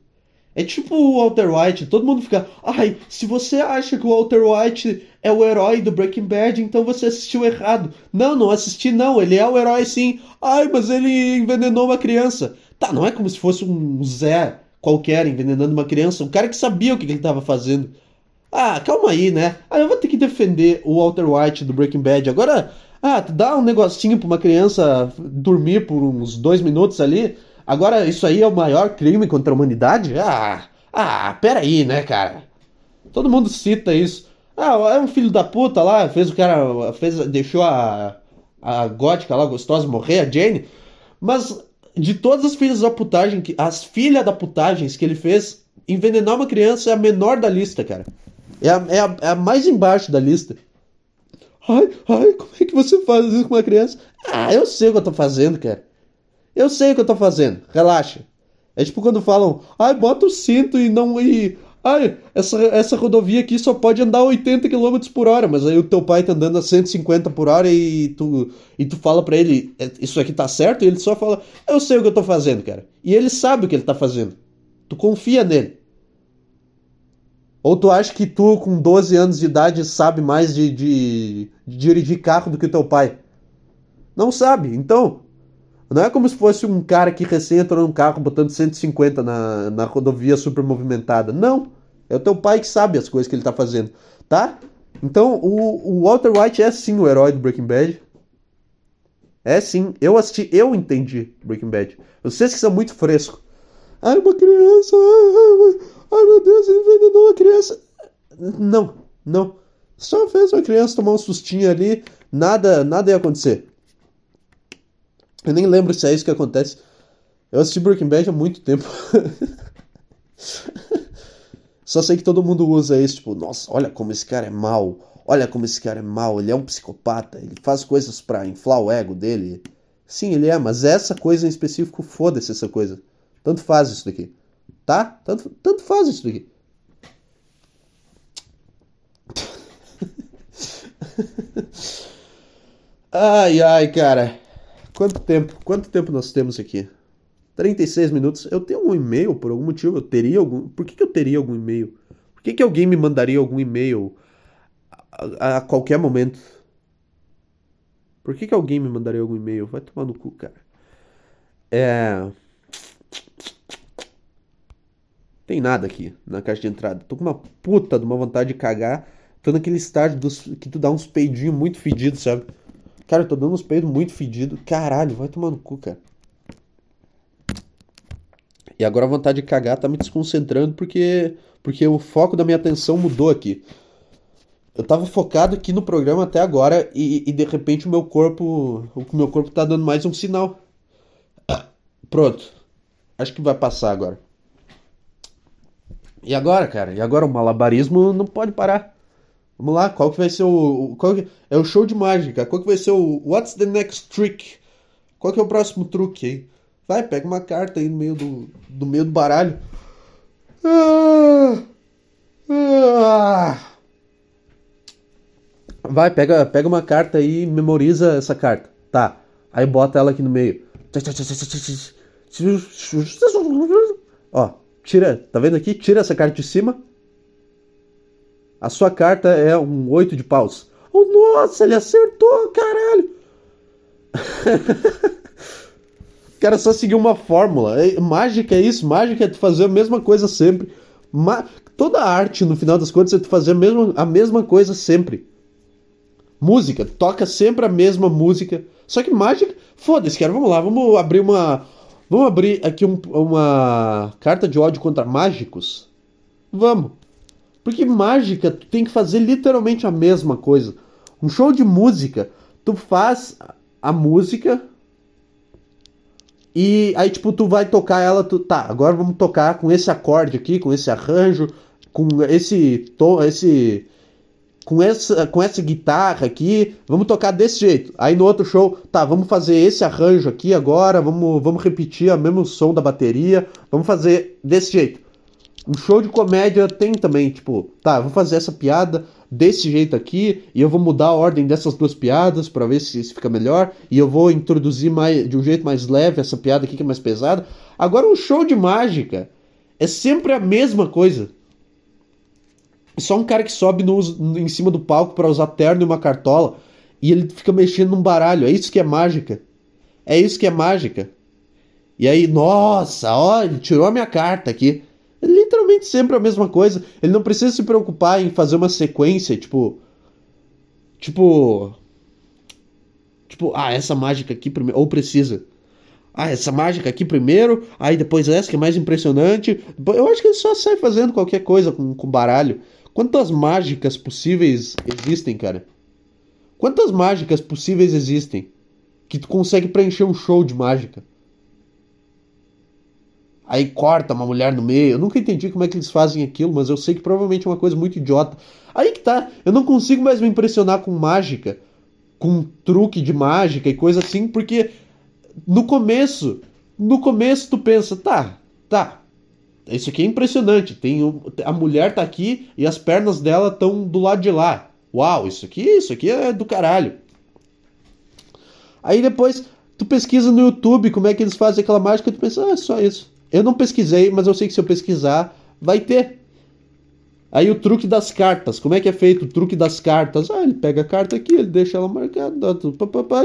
É tipo o Walter White, todo mundo fica, ai, se você acha que o Walter White é o herói do Breaking Bad, então você assistiu errado. Não, não assisti não, ele é o herói sim. Ai, mas ele envenenou uma criança. Tá, não é como se fosse um Zé qualquer envenenando uma criança, um cara que sabia o que ele estava fazendo. Ah, calma aí, né? Ah, eu vou ter que defender o Walter White do Breaking Bad. Agora, ah, dá um negocinho pra uma criança dormir por uns dois minutos ali. Agora, isso aí é o maior crime contra a humanidade? Ah, ah, peraí, né, cara? Todo mundo cita isso. Ah, é um filho da puta lá, fez o cara. Fez, deixou a, a gótica lá, gostosa, morrer, a Jane. Mas de todas as filhas da putagem, que, as filhas da putagens que ele fez, envenenar uma criança é a menor da lista, cara. É a, é a, é a mais embaixo da lista. Ai, ai, como é que você faz isso com uma criança? Ah, eu sei o que eu tô fazendo, cara. Eu sei o que eu tô fazendo. Relaxa. É tipo quando falam, ai, bota o cinto e não. E, ai, essa, essa rodovia aqui só pode andar 80 km por hora, mas aí o teu pai tá andando a 150 por hora e tu, e tu fala para ele, é, isso aqui tá certo? E ele só fala, eu sei o que eu tô fazendo, cara. E ele sabe o que ele tá fazendo. Tu confia nele. Ou tu acha que tu, com 12 anos de idade, sabe mais de, de, de dirigir carro do que teu pai? Não sabe. Então, não é como se fosse um cara que recém entrou num carro botando 150 na, na rodovia super movimentada. Não. É o teu pai que sabe as coisas que ele tá fazendo, tá? Então, o, o Walter White é sim o herói do Breaking Bad. É sim. Eu assisti, eu entendi Breaking Bad. Vocês que são muito frescos. Ai, uma criança. Ai, meu Deus, ele envenenou uma criança. Não, não. Só fez uma criança tomar um sustinho ali, nada, nada ia acontecer. Eu nem lembro se é isso que acontece. Eu assisti Breaking Bad há muito tempo. <laughs> Só sei que todo mundo usa isso, tipo, nossa, olha como esse cara é mal. Olha como esse cara é mal, ele é um psicopata, ele faz coisas para inflar o ego dele. Sim, ele é, mas essa coisa em específico, foda-se essa coisa. Tanto faz isso daqui. Tá? Tanto, tanto faz isso daqui. <laughs> ai, ai, cara. Quanto tempo? Quanto tempo nós temos aqui? 36 minutos. Eu tenho um e-mail por algum motivo. Eu teria algum. Por que, que eu teria algum e-mail? Por que, que alguém me mandaria algum e-mail a, a, qualquer momento? Por que, que alguém me mandaria algum e-mail? Vai tomar no cu, cara. É. Tem nada aqui na caixa de entrada. Tô com uma puta de uma vontade de cagar. Tô naquele estágio dos, que tu dá uns peidinhos muito fedidos, sabe? Cara, eu tô dando uns peidos muito fedidos. Caralho, vai tomar no cu, cara. E agora a vontade de cagar tá me desconcentrando porque porque o foco da minha atenção mudou aqui. Eu tava focado aqui no programa até agora e, e de repente o meu corpo, o meu corpo tá dando mais um sinal. <coughs> Pronto. Acho que vai passar agora. E agora, cara? E agora o malabarismo não pode parar. Vamos lá, qual que vai ser o. Qual que, é o show de mágica. Qual que vai ser o. What's the next trick? Qual que é o próximo truque aí? Vai, pega uma carta aí no meio do, do meio do baralho. Vai, pega, pega uma carta aí e memoriza essa carta. Tá. Aí bota ela aqui no meio. Ó, Tira, tá vendo aqui? Tira essa carta de cima. A sua carta é um oito de paus. Oh, nossa, ele acertou, caralho! <laughs> cara só seguiu uma fórmula. É, mágica é isso, mágica é tu fazer a mesma coisa sempre. Ma Toda arte, no final das contas, é tu fazer a mesma, a mesma coisa sempre. Música, toca sempre a mesma música. Só que mágica, foda-se, cara, vamos lá, vamos abrir uma, Vamos abrir aqui um, uma carta de ódio contra mágicos? Vamos. Porque mágica, tu tem que fazer literalmente a mesma coisa. Um show de música, tu faz a música e aí tipo tu vai tocar ela, tu tá, agora vamos tocar com esse acorde aqui, com esse arranjo, com esse tom, esse com essa, com essa guitarra aqui, vamos tocar desse jeito. Aí no outro show, tá, vamos fazer esse arranjo aqui agora, vamos, vamos repetir o mesmo som da bateria, vamos fazer desse jeito. Um show de comédia tem também, tipo, tá, vou fazer essa piada desse jeito aqui e eu vou mudar a ordem dessas duas piadas para ver se, se fica melhor e eu vou introduzir mais de um jeito mais leve essa piada aqui que é mais pesada. Agora um show de mágica é sempre a mesma coisa. Só um cara que sobe no, em cima do palco para usar terno e uma cartola e ele fica mexendo num baralho. É isso que é mágica. É isso que é mágica. E aí, nossa, ó, ele tirou a minha carta aqui. Literalmente sempre a mesma coisa. Ele não precisa se preocupar em fazer uma sequência, tipo. Tipo. Tipo, ah, essa mágica aqui primeiro. Ou precisa. Ah, essa mágica aqui primeiro, aí depois essa que é mais impressionante. Eu acho que ele só sai fazendo qualquer coisa com, com baralho. Quantas mágicas possíveis existem, cara? Quantas mágicas possíveis existem que tu consegue preencher um show de mágica? Aí corta uma mulher no meio. Eu nunca entendi como é que eles fazem aquilo, mas eu sei que provavelmente é uma coisa muito idiota. Aí que tá, eu não consigo mais me impressionar com mágica, com truque de mágica e coisa assim, porque no começo, no começo tu pensa, tá, tá, isso aqui é impressionante. Tem a mulher tá aqui e as pernas dela estão do lado de lá. Uau, isso aqui, isso aqui é do caralho. Aí depois tu pesquisa no YouTube como é que eles fazem aquela mágica e tu pensa, ah, é só isso. Eu não pesquisei, mas eu sei que se eu pesquisar, vai ter. Aí o truque das cartas, como é que é feito o truque das cartas? Ah, ele pega a carta aqui, ele deixa ela marcada,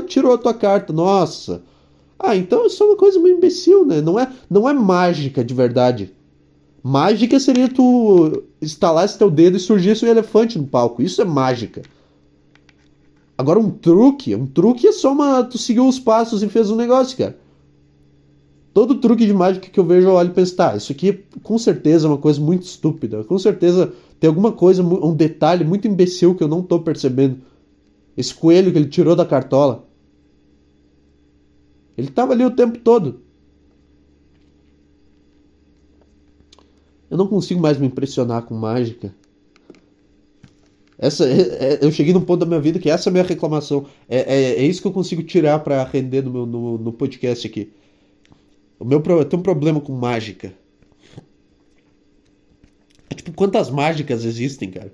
tirou a tua carta, nossa. Ah, então é só uma coisa meio imbecil, né? Não é, não é mágica de verdade. Mágica seria tu instalasse teu dedo e surgisse um elefante no palco. Isso é mágica. Agora um truque, um truque é só uma. Tu seguiu os passos e fez um negócio, cara. Todo truque de mágica que eu vejo, eu olho e penso, tá, isso aqui com certeza é uma coisa muito estúpida. Com certeza tem alguma coisa, um detalhe muito imbecil que eu não tô percebendo. Esse coelho que ele tirou da cartola. Ele estava ali o tempo todo. Eu não consigo mais me impressionar com mágica. Essa, é, é, eu cheguei num ponto da minha vida que essa é a minha reclamação. É, é, é isso que eu consigo tirar para render no, meu, no, no, podcast aqui. O meu eu tenho um problema com mágica. É, tipo, quantas mágicas existem, cara?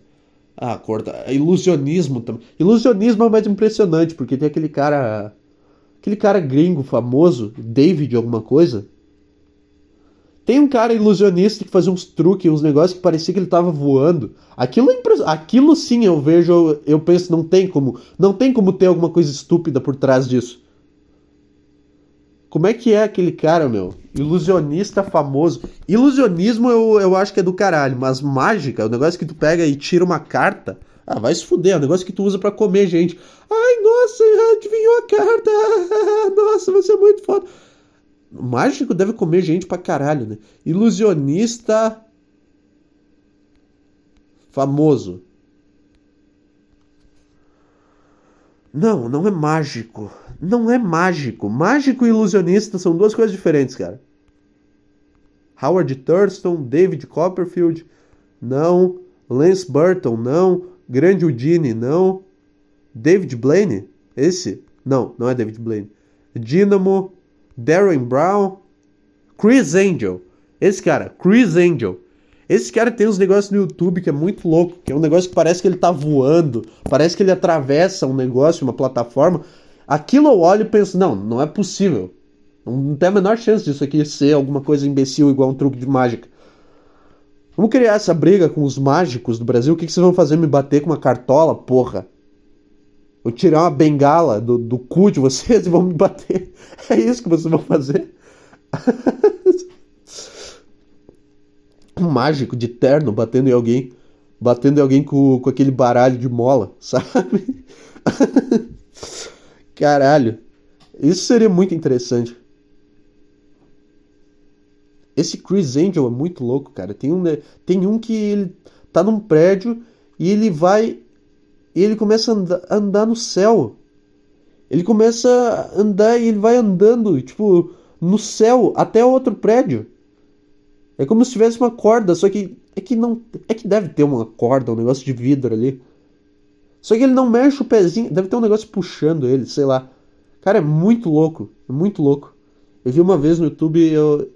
Ah, corta. Ilusionismo também. Ilusionismo é mais impressionante, porque tem aquele cara Aquele cara gringo famoso, David alguma coisa. Tem um cara ilusionista que fazia uns truques, uns negócios que parecia que ele tava voando. Aquilo, é Aquilo sim eu vejo, eu penso, não tem como, não tem como ter alguma coisa estúpida por trás disso. Como é que é aquele cara, meu? Ilusionista famoso. Ilusionismo eu, eu acho que é do caralho, mas mágica, o negócio que tu pega e tira uma carta, ah, vai se fuder, é um negócio que tu usa para comer gente. Ai, nossa, adivinhou a carta. <laughs> Nossa, você é muito foda. mágico deve comer gente pra caralho, né? Ilusionista famoso. Não, não é mágico. Não é mágico. Mágico e ilusionista são duas coisas diferentes, cara. Howard Thurston, David Copperfield, não. Lance Burton, não. Grande Udine, não. David Blaine, esse? Não, não é David Blaine. Dynamo, Darren Brown, Chris Angel. Esse cara, Chris Angel. Esse cara tem uns negócios no YouTube que é muito louco, que é um negócio que parece que ele tá voando, parece que ele atravessa um negócio, uma plataforma. Aquilo eu olho e penso, não, não é possível. Não tem a menor chance disso aqui ser alguma coisa imbecil igual um truque de mágica. Vamos criar essa briga com os mágicos do Brasil? O que, que vocês vão fazer? Me bater com uma cartola? Porra! Vou tirar uma bengala do, do cu de vocês e vão me bater. <laughs> É isso que vocês vão fazer? <laughs> um mágico de terno batendo em alguém. Batendo em alguém com, com aquele baralho de mola, <laughs> sabe? Caralho. Isso seria muito interessante. Esse Chris Angel é muito louco, cara. Tem um, tem um que ele tá num prédio e ele vai. E ele começa a andar, andar no céu. Ele começa a andar e ele vai andando, tipo, no céu até outro prédio. É como se tivesse uma corda, só que é que não, é que deve ter uma corda, um negócio de vidro ali. Só que ele não mexe o pezinho, deve ter um negócio puxando ele, sei lá. Cara, é muito louco, é muito louco. Eu vi uma vez no YouTube, eu,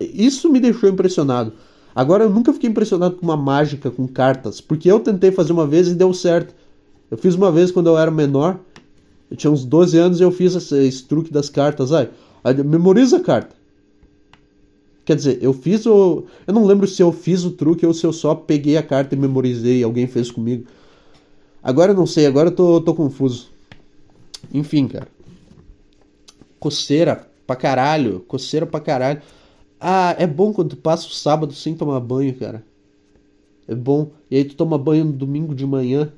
isso me deixou impressionado. Agora eu nunca fiquei impressionado com uma mágica com cartas, porque eu tentei fazer uma vez e deu certo. Eu fiz uma vez quando eu era menor, eu tinha uns 12 anos e eu fiz esse, esse truque das cartas. Aí memoriza a carta. Quer dizer, eu fiz o. Eu não lembro se eu fiz o truque ou se eu só peguei a carta e memorizei alguém fez comigo. Agora eu não sei, agora eu tô, tô confuso. Enfim, cara. Coceira pra caralho. Coceira pra caralho. Ah, é bom quando tu passa o sábado sem tomar banho, cara. É bom. E aí tu toma banho no domingo de manhã.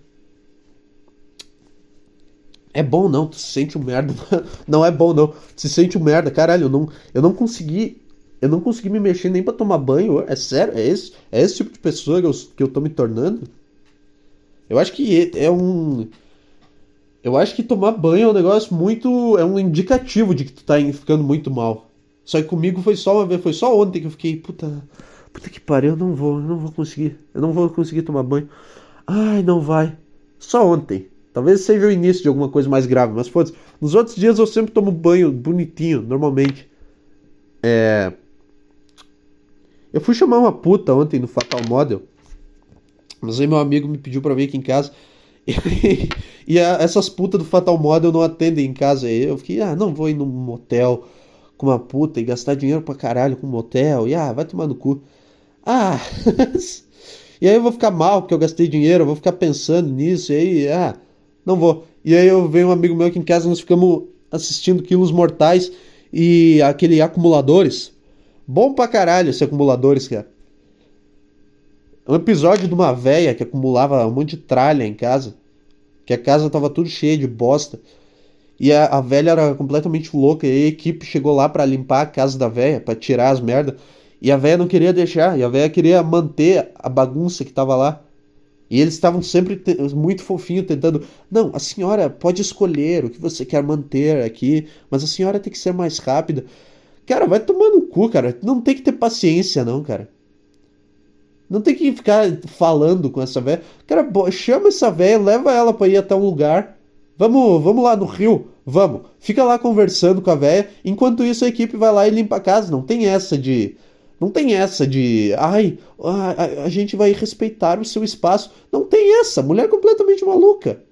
É bom não, tu se sente um merda. <laughs> Não é bom não. Tu se sente um merda, caralho, eu não, eu não consegui. Eu não consegui me mexer nem para tomar banho. É sério? É esse, é esse tipo de pessoa que eu, que eu tô me tornando? Eu acho que é um. Eu acho que tomar banho é um negócio muito. É um indicativo de que tu tá ficando muito mal. Só que comigo foi só uma vez, foi só ontem que eu fiquei, puta. Puta que pariu, eu não vou, eu não vou conseguir. Eu não vou conseguir tomar banho. Ai, não vai. Só ontem. Talvez seja o início de alguma coisa mais grave, mas foda-se. Nos outros dias eu sempre tomo banho bonitinho, normalmente. É. Eu fui chamar uma puta ontem no Fatal Model. Mas aí meu amigo me pediu pra vir aqui em casa. <laughs> E, e a, essas putas do Fatal Model não atendem em casa. Aí eu fiquei, ah, não vou ir num motel com uma puta e gastar dinheiro pra caralho com um motel. E ah, vai tomar no cu. Ah. <laughs> e aí eu vou ficar mal porque eu gastei dinheiro, eu vou ficar pensando nisso. E aí, ah não vou. E aí eu venho um amigo meu aqui em casa, nós ficamos assistindo Quilos Mortais e aquele Acumuladores. Bom pra caralho esse Acumuladores, cara. Um episódio de uma véia que acumulava um monte de tralha em casa. Que a casa tava tudo cheia de bosta. E a, a velha era completamente louca. E a equipe chegou lá para limpar a casa da velha, para tirar as merdas. E a velha não queria deixar. E a velha queria manter a bagunça que tava lá. E eles estavam sempre muito fofinho tentando. Não, a senhora pode escolher o que você quer manter aqui, mas a senhora tem que ser mais rápida. Cara, vai tomar no cu, cara. Não tem que ter paciência, não, cara. Não tem que ficar falando com essa velha. Cara, chama essa velha, leva ela pra ir até um lugar. Vamos, vamos lá no rio. Vamos. Fica lá conversando com a velha. Enquanto isso, a equipe vai lá e limpa a casa. Não tem essa de não tem essa de, ai, a, a, gente vai respeitar o seu espaço. Não tem essa. Mulher completamente maluca.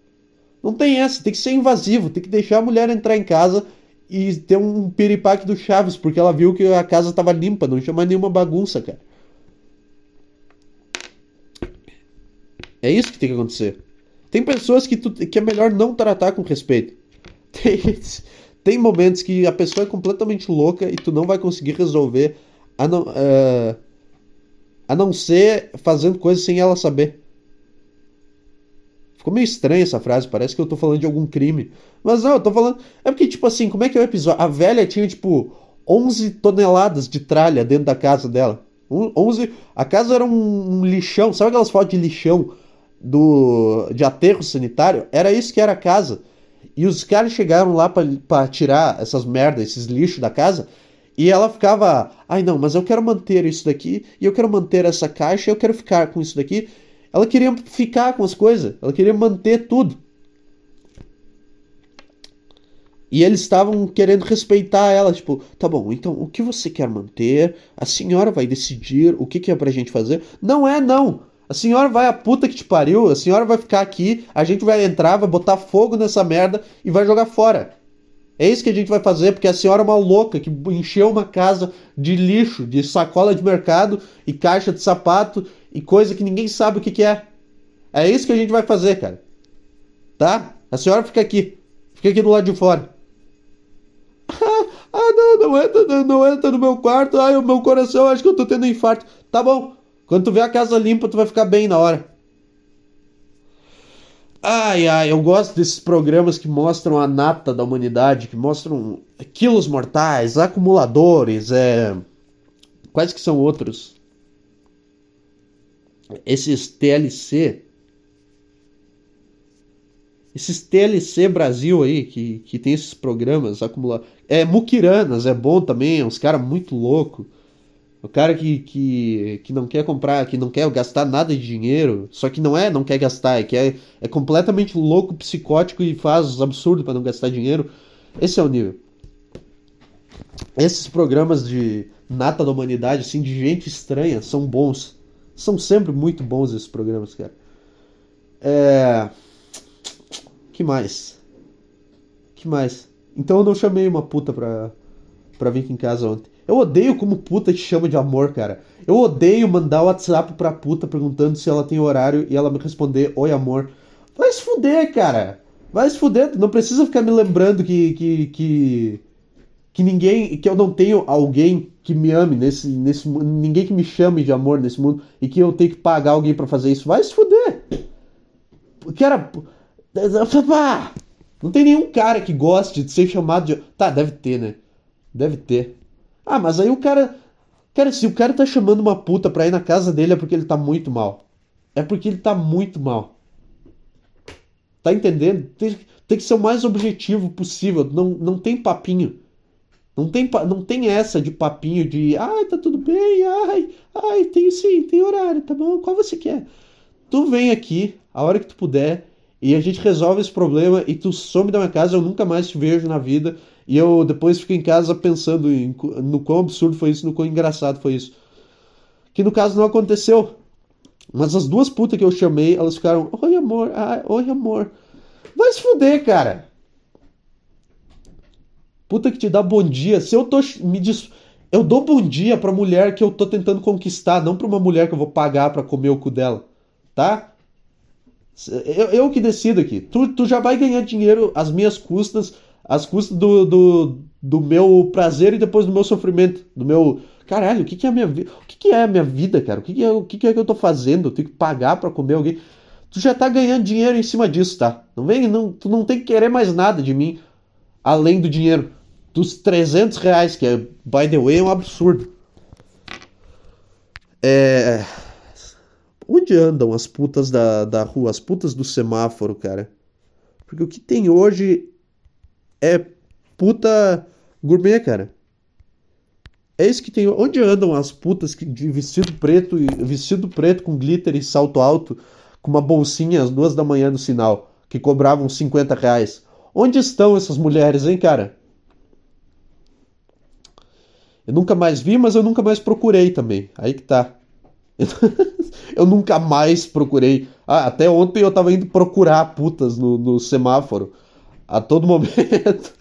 Não tem essa. Tem que ser invasivo. Tem que deixar a mulher entrar em casa e ter um piripaque do Chaves, porque ela viu que a casa estava limpa, não tinha mais nenhuma bagunça, cara. É isso que tem que acontecer. Tem pessoas que, tu, que é melhor não tratar com respeito. <laughs> Tem, tem momentos que a pessoa é completamente louca e tu não vai conseguir resolver a não, uh, a não ser fazendo coisas sem ela saber. Ficou meio estranha essa frase, parece que eu tô falando de algum crime. Mas não, eu tô falando. É porque, tipo assim, como é que é o episódio? A velha tinha, tipo, 11 toneladas de tralha dentro da casa dela. 11. A casa era um, lixão. Sabe aquelas fotos de lixão do de aterro sanitário? Era isso que era a casa. E os caras chegaram lá para tirar essas merdas, esses lixos da casa. E ela ficava, ai não, mas eu quero manter isso daqui, e eu quero manter essa caixa, eu quero ficar com isso daqui. Ela queria ficar com as coisas, ela queria manter tudo. E eles estavam querendo respeitar ela, tipo, tá bom, então o que você quer manter? A senhora vai decidir o que, que é pra gente fazer. Não é, não. A senhora vai a puta que te pariu, a senhora vai ficar aqui, a gente vai entrar, vai botar fogo nessa merda e vai jogar fora. É isso que a gente vai fazer, porque a senhora é uma louca que encheu uma casa de lixo, de sacola de mercado e caixa de sapato e coisa que ninguém sabe o que, que é. É isso que a gente vai fazer, cara. Tá? A senhora fica aqui. Fica aqui do lado de fora. <laughs> ah, não, não entra, não entra no meu quarto. Ai, o meu coração, acho que eu tô tendo um infarto. Tá bom. Quando tu vê a casa limpa, tu vai ficar bem na hora. Ai, ai, eu gosto desses programas que mostram a nata da humanidade, que mostram quilos mortais, acumuladores, é... Quais que são outros? Esses TLC. Esses TLC Brasil aí, que, que tem esses programas acumulados. É, Mukiranas é bom também, é uns caras muito loucos. O cara que, que, que não quer comprar, que não quer gastar nada de dinheiro, só que não é não quer gastar, é que é, é completamente louco, psicótico e faz absurdo para não gastar dinheiro. Esse é o nível. Esses programas de nata da humanidade, assim, de gente estranha, são bons. São sempre muito bons esses programas, cara. É. Que mais? Que mais? Então eu não chamei uma puta pra, pra vir aqui em casa ontem. Eu odeio como puta te chama de amor, cara. Eu odeio mandar WhatsApp pra puta perguntando se ela tem horário e ela me responder oi amor. Vai se fuder, cara. Vai se fuder. Não precisa ficar me lembrando que. que. que, que ninguém, que eu não tenho alguém que me ame nesse, nesse ninguém que me chame de amor nesse mundo e que eu tenho que pagar alguém para fazer isso. Vai se fuder. Era não tem nenhum cara que goste de ser chamado de. Tá, deve ter, né? Deve ter. Ah, mas aí o cara. Cara, se o cara tá chamando uma puta pra ir na casa dele é porque ele tá muito mal. É porque ele tá muito mal. Tá entendendo? Tem, tem que ser o mais objetivo possível. Não, não tem papinho. Não tem, não tem essa de papinho de. Ai, tá tudo bem. Ai, ai, tem sim, tem horário, tá bom? Qual você quer? Tu vem aqui, a hora que tu puder e a gente resolve esse problema e tu some da minha casa, eu nunca mais te vejo na vida. E eu depois fico em casa pensando em, no quão absurdo foi isso, no quão engraçado foi isso. Que no caso não aconteceu. Mas as duas putas que eu chamei, elas ficaram, oi amor, ai, oi amor. Vai se fuder, cara. Puta que te dá bom dia. Se eu tô. Me diz. Eu dou bom dia pra mulher que eu tô tentando conquistar, não pra uma mulher que eu vou pagar pra comer o cu dela. Tá? Eu, eu que decido aqui. Tu, tu já vai ganhar dinheiro às minhas custas, às custas do, do, do meu prazer e depois do meu sofrimento. Do meu. Caralho, o que, que é a minha vida? O que, que é a minha vida, cara? O que, que, é, o que, que é que eu tô fazendo? Eu tenho que pagar para comer alguém. Tu já tá ganhando dinheiro em cima disso, tá? Não vem, não, tu não tem que querer mais nada de mim além do dinheiro. Dos 300 reais, que é, by the way, é um absurdo. É. Onde andam as putas da, da rua, as putas do semáforo, cara? Porque o que tem hoje é puta gourmet, cara. É isso que tem. Onde andam as putas de vestido preto e vestido preto com glitter e salto alto, com uma bolsinha às duas da manhã no sinal, que cobravam 50 reais? Onde estão essas mulheres, hein, cara? Eu nunca mais vi, mas eu nunca mais procurei também. Aí que tá. <laughs> eu nunca mais procurei. Ah, até ontem eu tava indo procurar putas no, no semáforo. A todo momento. <laughs>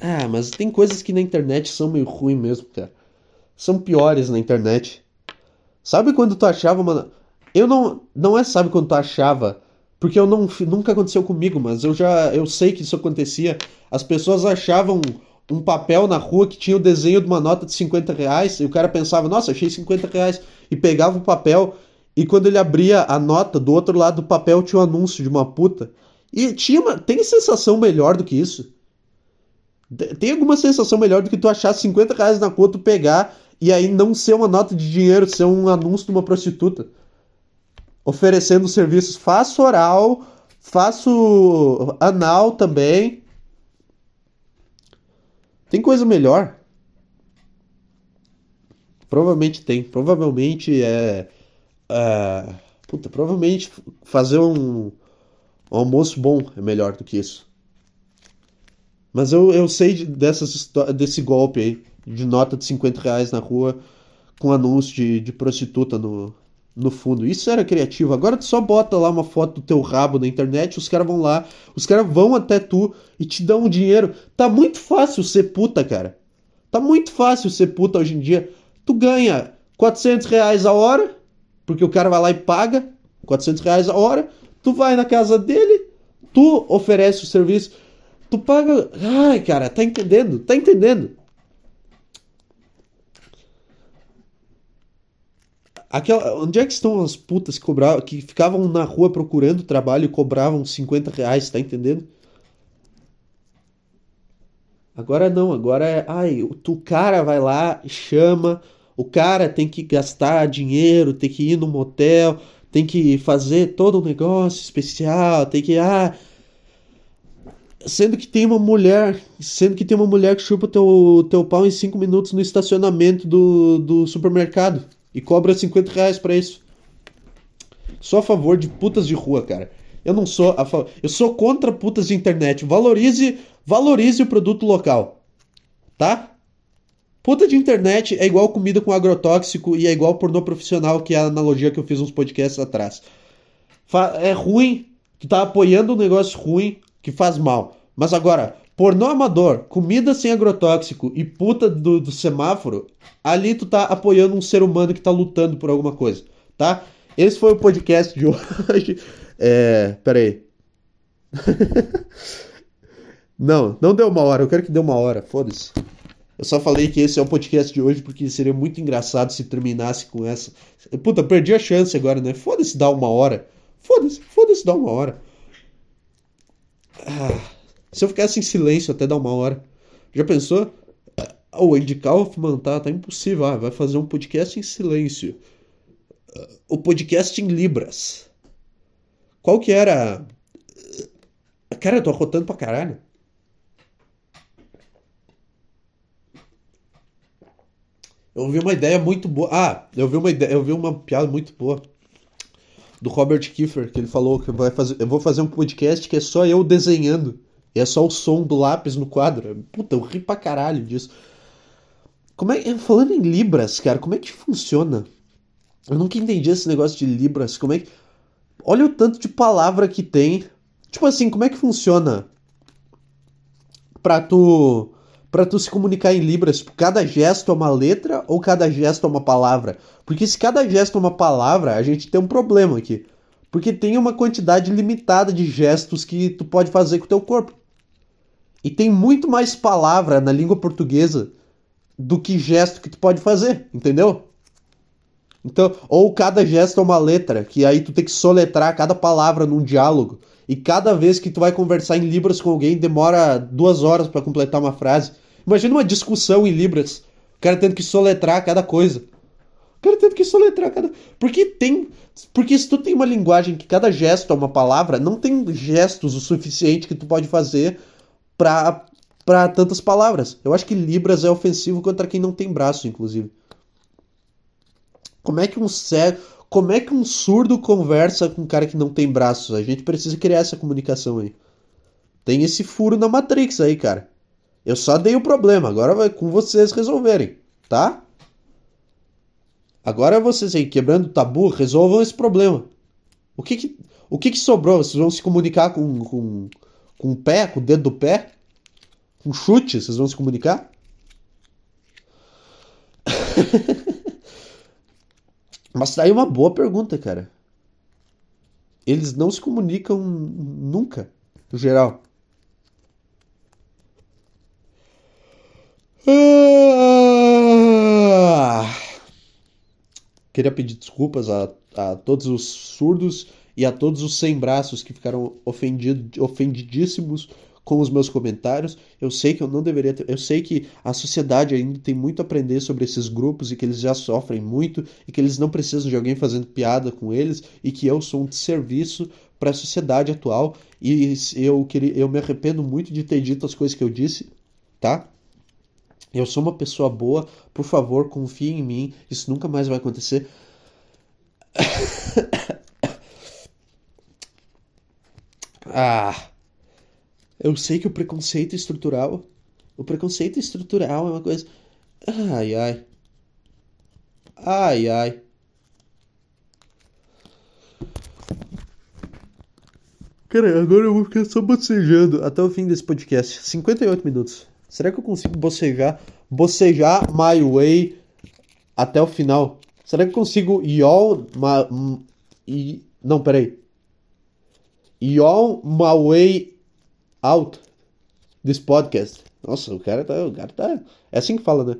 ah, mas tem coisas que na internet são meio ruins mesmo, cara. São piores na internet. Sabe quando tu achava, mano? Eu não. Não é sabe quando tu achava. Porque eu não. Nunca aconteceu comigo, mas eu já. Eu sei que isso acontecia. As pessoas achavam um papel na rua que tinha o desenho de uma nota de 50 reais, e o cara pensava, nossa, achei 50 reais, e pegava o papel, e quando ele abria a nota, do outro lado do papel tinha um anúncio de uma puta. E tinha uma, tem sensação melhor do que isso? Tem alguma sensação melhor do que tu achar 50 reais na rua, tu pegar, e aí não ser uma nota de dinheiro, ser um anúncio de uma prostituta. Oferecendo serviços, faço oral, faço anal também, tem coisa melhor? Provavelmente tem. Provavelmente é. É puta, provavelmente fazer um, um, almoço bom é melhor do que isso. Mas eu, eu sei dessas, desse golpe aí, de nota de 50 reais na rua com anúncio de, de prostituta no, no fundo. Isso era criativo. Agora tu só bota lá uma foto do teu rabo na internet, os caras vão lá, os caras vão até tu e te dão dinheiro. Tá muito fácil ser puta, cara. Tá muito fácil ser puta hoje em dia. Tu ganha 400 reais a hora, porque o cara vai lá e paga 400 reais a hora. Tu vai na casa dele, tu oferece o serviço, tu paga. Ai, cara, tá entendendo? Tá entendendo? Aquela, onde é que estão as putas que cobravam, que ficavam na rua procurando trabalho e cobravam 50 reais, tá entendendo? Agora não, agora é. Ai, o cara vai lá, chama, o cara tem que gastar dinheiro, tem que ir no motel, tem que fazer todo um negócio especial, tem que. Ah, sendo que tem uma mulher, sendo que tem uma mulher que chupa teu, teu pau em 5 minutos no estacionamento do, do supermercado e cobra 50 reais pra isso. Sou a favor de putas de rua, cara. Eu não sou a favor. Eu sou contra putas de internet. Valorize, valorize o produto local. Tá? Puta de internet é igual comida com agrotóxico e é igual pornô profissional, que é a analogia que eu fiz uns podcasts atrás. É ruim, tu tá apoiando um negócio ruim que faz mal. Mas agora, pornô amador, comida sem agrotóxico e puta do, do semáforo, ali tu tá apoiando um ser humano que tá lutando por alguma coisa, tá? Esse foi o podcast de <laughs> hoje. É, peraí. <laughs> não, não deu uma hora. Eu quero que dê uma hora. Foda-se. Eu só falei que esse é o podcast de hoje porque seria muito engraçado se terminasse com essa. Puta, perdi a chance agora, né? Foda-se dar uma hora. Foda-se, foda-se dar uma hora. Ah, se eu ficasse em silêncio até dar uma hora. Já pensou? Ah, o Andy Kaufman tá, tá impossível. Ah, vai fazer um podcast em silêncio. O podcast em Libras. Qual que era. Cara, eu tô arrotando pra caralho. Eu ouvi uma ideia muito boa. Ah, eu vi uma ideia, eu vi uma piada muito boa do Robert Kiefer, que ele falou que vai fazer, eu vou fazer um podcast que é só eu desenhando. E é só o som do lápis no quadro. Puta, eu ri pra caralho disso. Como é, falando em libras, cara, como é que funciona? Eu nunca entendi esse negócio de libras, como é que Olha o tanto de palavra que tem. Tipo assim, como é que funciona? Pra tu para tu se comunicar em Libras, tipo, cada gesto é uma letra ou cada gesto é uma palavra? Porque se cada gesto é uma palavra, a gente tem um problema aqui. Porque tem uma quantidade limitada de gestos que tu pode fazer com o teu corpo. E tem muito mais palavra na língua portuguesa do que gesto que tu pode fazer, entendeu? Então, ou cada gesto é uma letra, que aí tu tem que soletrar cada palavra num diálogo. E cada vez que tu vai conversar em Libras com alguém, demora duas horas para completar uma frase. Imagina uma discussão em Libras. O cara tendo que soletrar cada coisa. O cara tendo que soletrar cada. Porque tem. Porque se tu tem uma linguagem que cada gesto é uma palavra, não tem gestos o suficiente que tu pode fazer pra, pra tantas palavras. Eu acho que Libras é ofensivo contra quem não tem braço, inclusive. Como é que um cego. Como é que um surdo conversa com um cara que não tem braços? A gente precisa criar essa comunicação aí. Tem esse furo na Matrix aí, cara. Eu só dei o problema, agora vai com vocês resolverem, tá? Agora vocês aí, quebrando o tabu, resolvam esse problema. O que que, o que, que sobrou? Vocês vão se comunicar com, com, com o pé, com o dedo do pé? Com chute? Vocês vão se comunicar? <laughs> Mas daí uma boa pergunta, cara. Eles não se comunicam nunca, no geral. Ah! Queria pedir desculpas a, a todos os surdos e a todos os sem braços que ficaram ofendido, ofendidíssimos com os meus comentários. Eu sei que eu não deveria ter, eu sei que a sociedade ainda tem muito a aprender sobre esses grupos e que eles já sofrem muito e que eles não precisam de alguém fazendo piada com eles e que eu sou um serviço para a sociedade atual e eu queria, eu me arrependo muito de ter dito as coisas que eu disse, tá? Eu sou uma pessoa boa, por favor, confie em mim, isso nunca mais vai acontecer. <coughs> ah, eu sei que o preconceito estrutural, o preconceito estrutural é uma coisa. Ai, ai. Ai, ai. Cara, agora eu vou ficar só bocejando até o fim desse podcast. 58 minutos. Será que eu consigo bocejar, bocejar my way até o final? Será que eu consigo yawn my, não, peraí. Yawn my way out this podcast. Nossa, o cara tá, o cara tá, é assim que fala, né?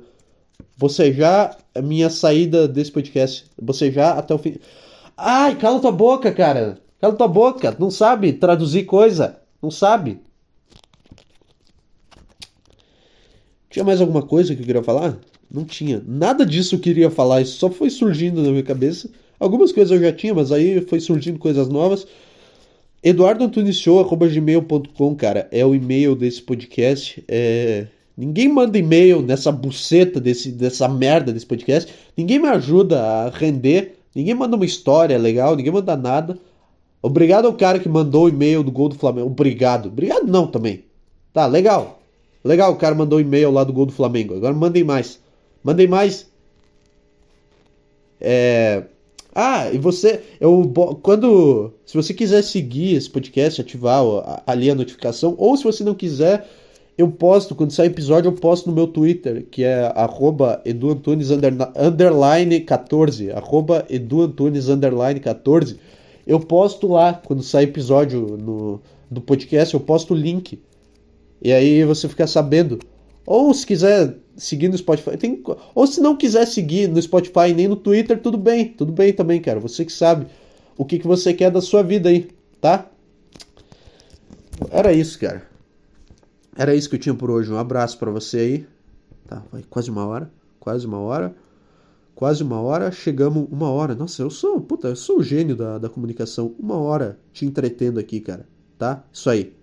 Bocejar a minha saída desse podcast. Bocejar até o fim. Ai, cala tua boca, cara. Cala tua boca. Não sabe traduzir coisa. Não sabe. Tinha mais alguma coisa que eu queria falar? Não tinha. Nada disso eu queria falar, isso só foi surgindo na minha cabeça. Algumas coisas eu já tinha, mas aí foi surgindo coisas novas. eduardoantunisshow.gmail.com, cara, é o e-mail desse podcast. É... Ninguém manda e-mail nessa buceta desse, dessa merda desse podcast. Ninguém me ajuda a render. Ninguém manda uma história legal, ninguém manda nada. Obrigado ao cara que mandou o e-mail do gol do Flamengo. Obrigado. Obrigado não também. Tá, legal. Legal, o cara mandou e-mail lá do gol do Flamengo. Agora mandem mais. Mandem mais. É... Ah, e você, eu quando, se você quiser seguir esse podcast, ativar ali a notificação, ou se você não quiser, eu posto quando sair episódio, eu posto no meu Twitter, que é 14, eduantunes underline 14. Eu posto lá quando sair episódio no do podcast, eu posto o link. E aí você fica sabendo. Ou se quiser seguir no Spotify, tem... ou se não quiser seguir no Spotify nem no Twitter, tudo bem, tudo bem também, cara. Você que sabe o que, que você quer da sua vida aí, tá? Era isso, cara. Era isso que eu tinha por hoje. Um abraço para você aí. Tá, vai quase uma hora, quase uma hora, quase uma hora. Chegamos uma hora. Nossa, eu sou, puta, eu sou o gênio da, da comunicação. Uma hora te entretendo aqui, cara. Tá? Isso aí.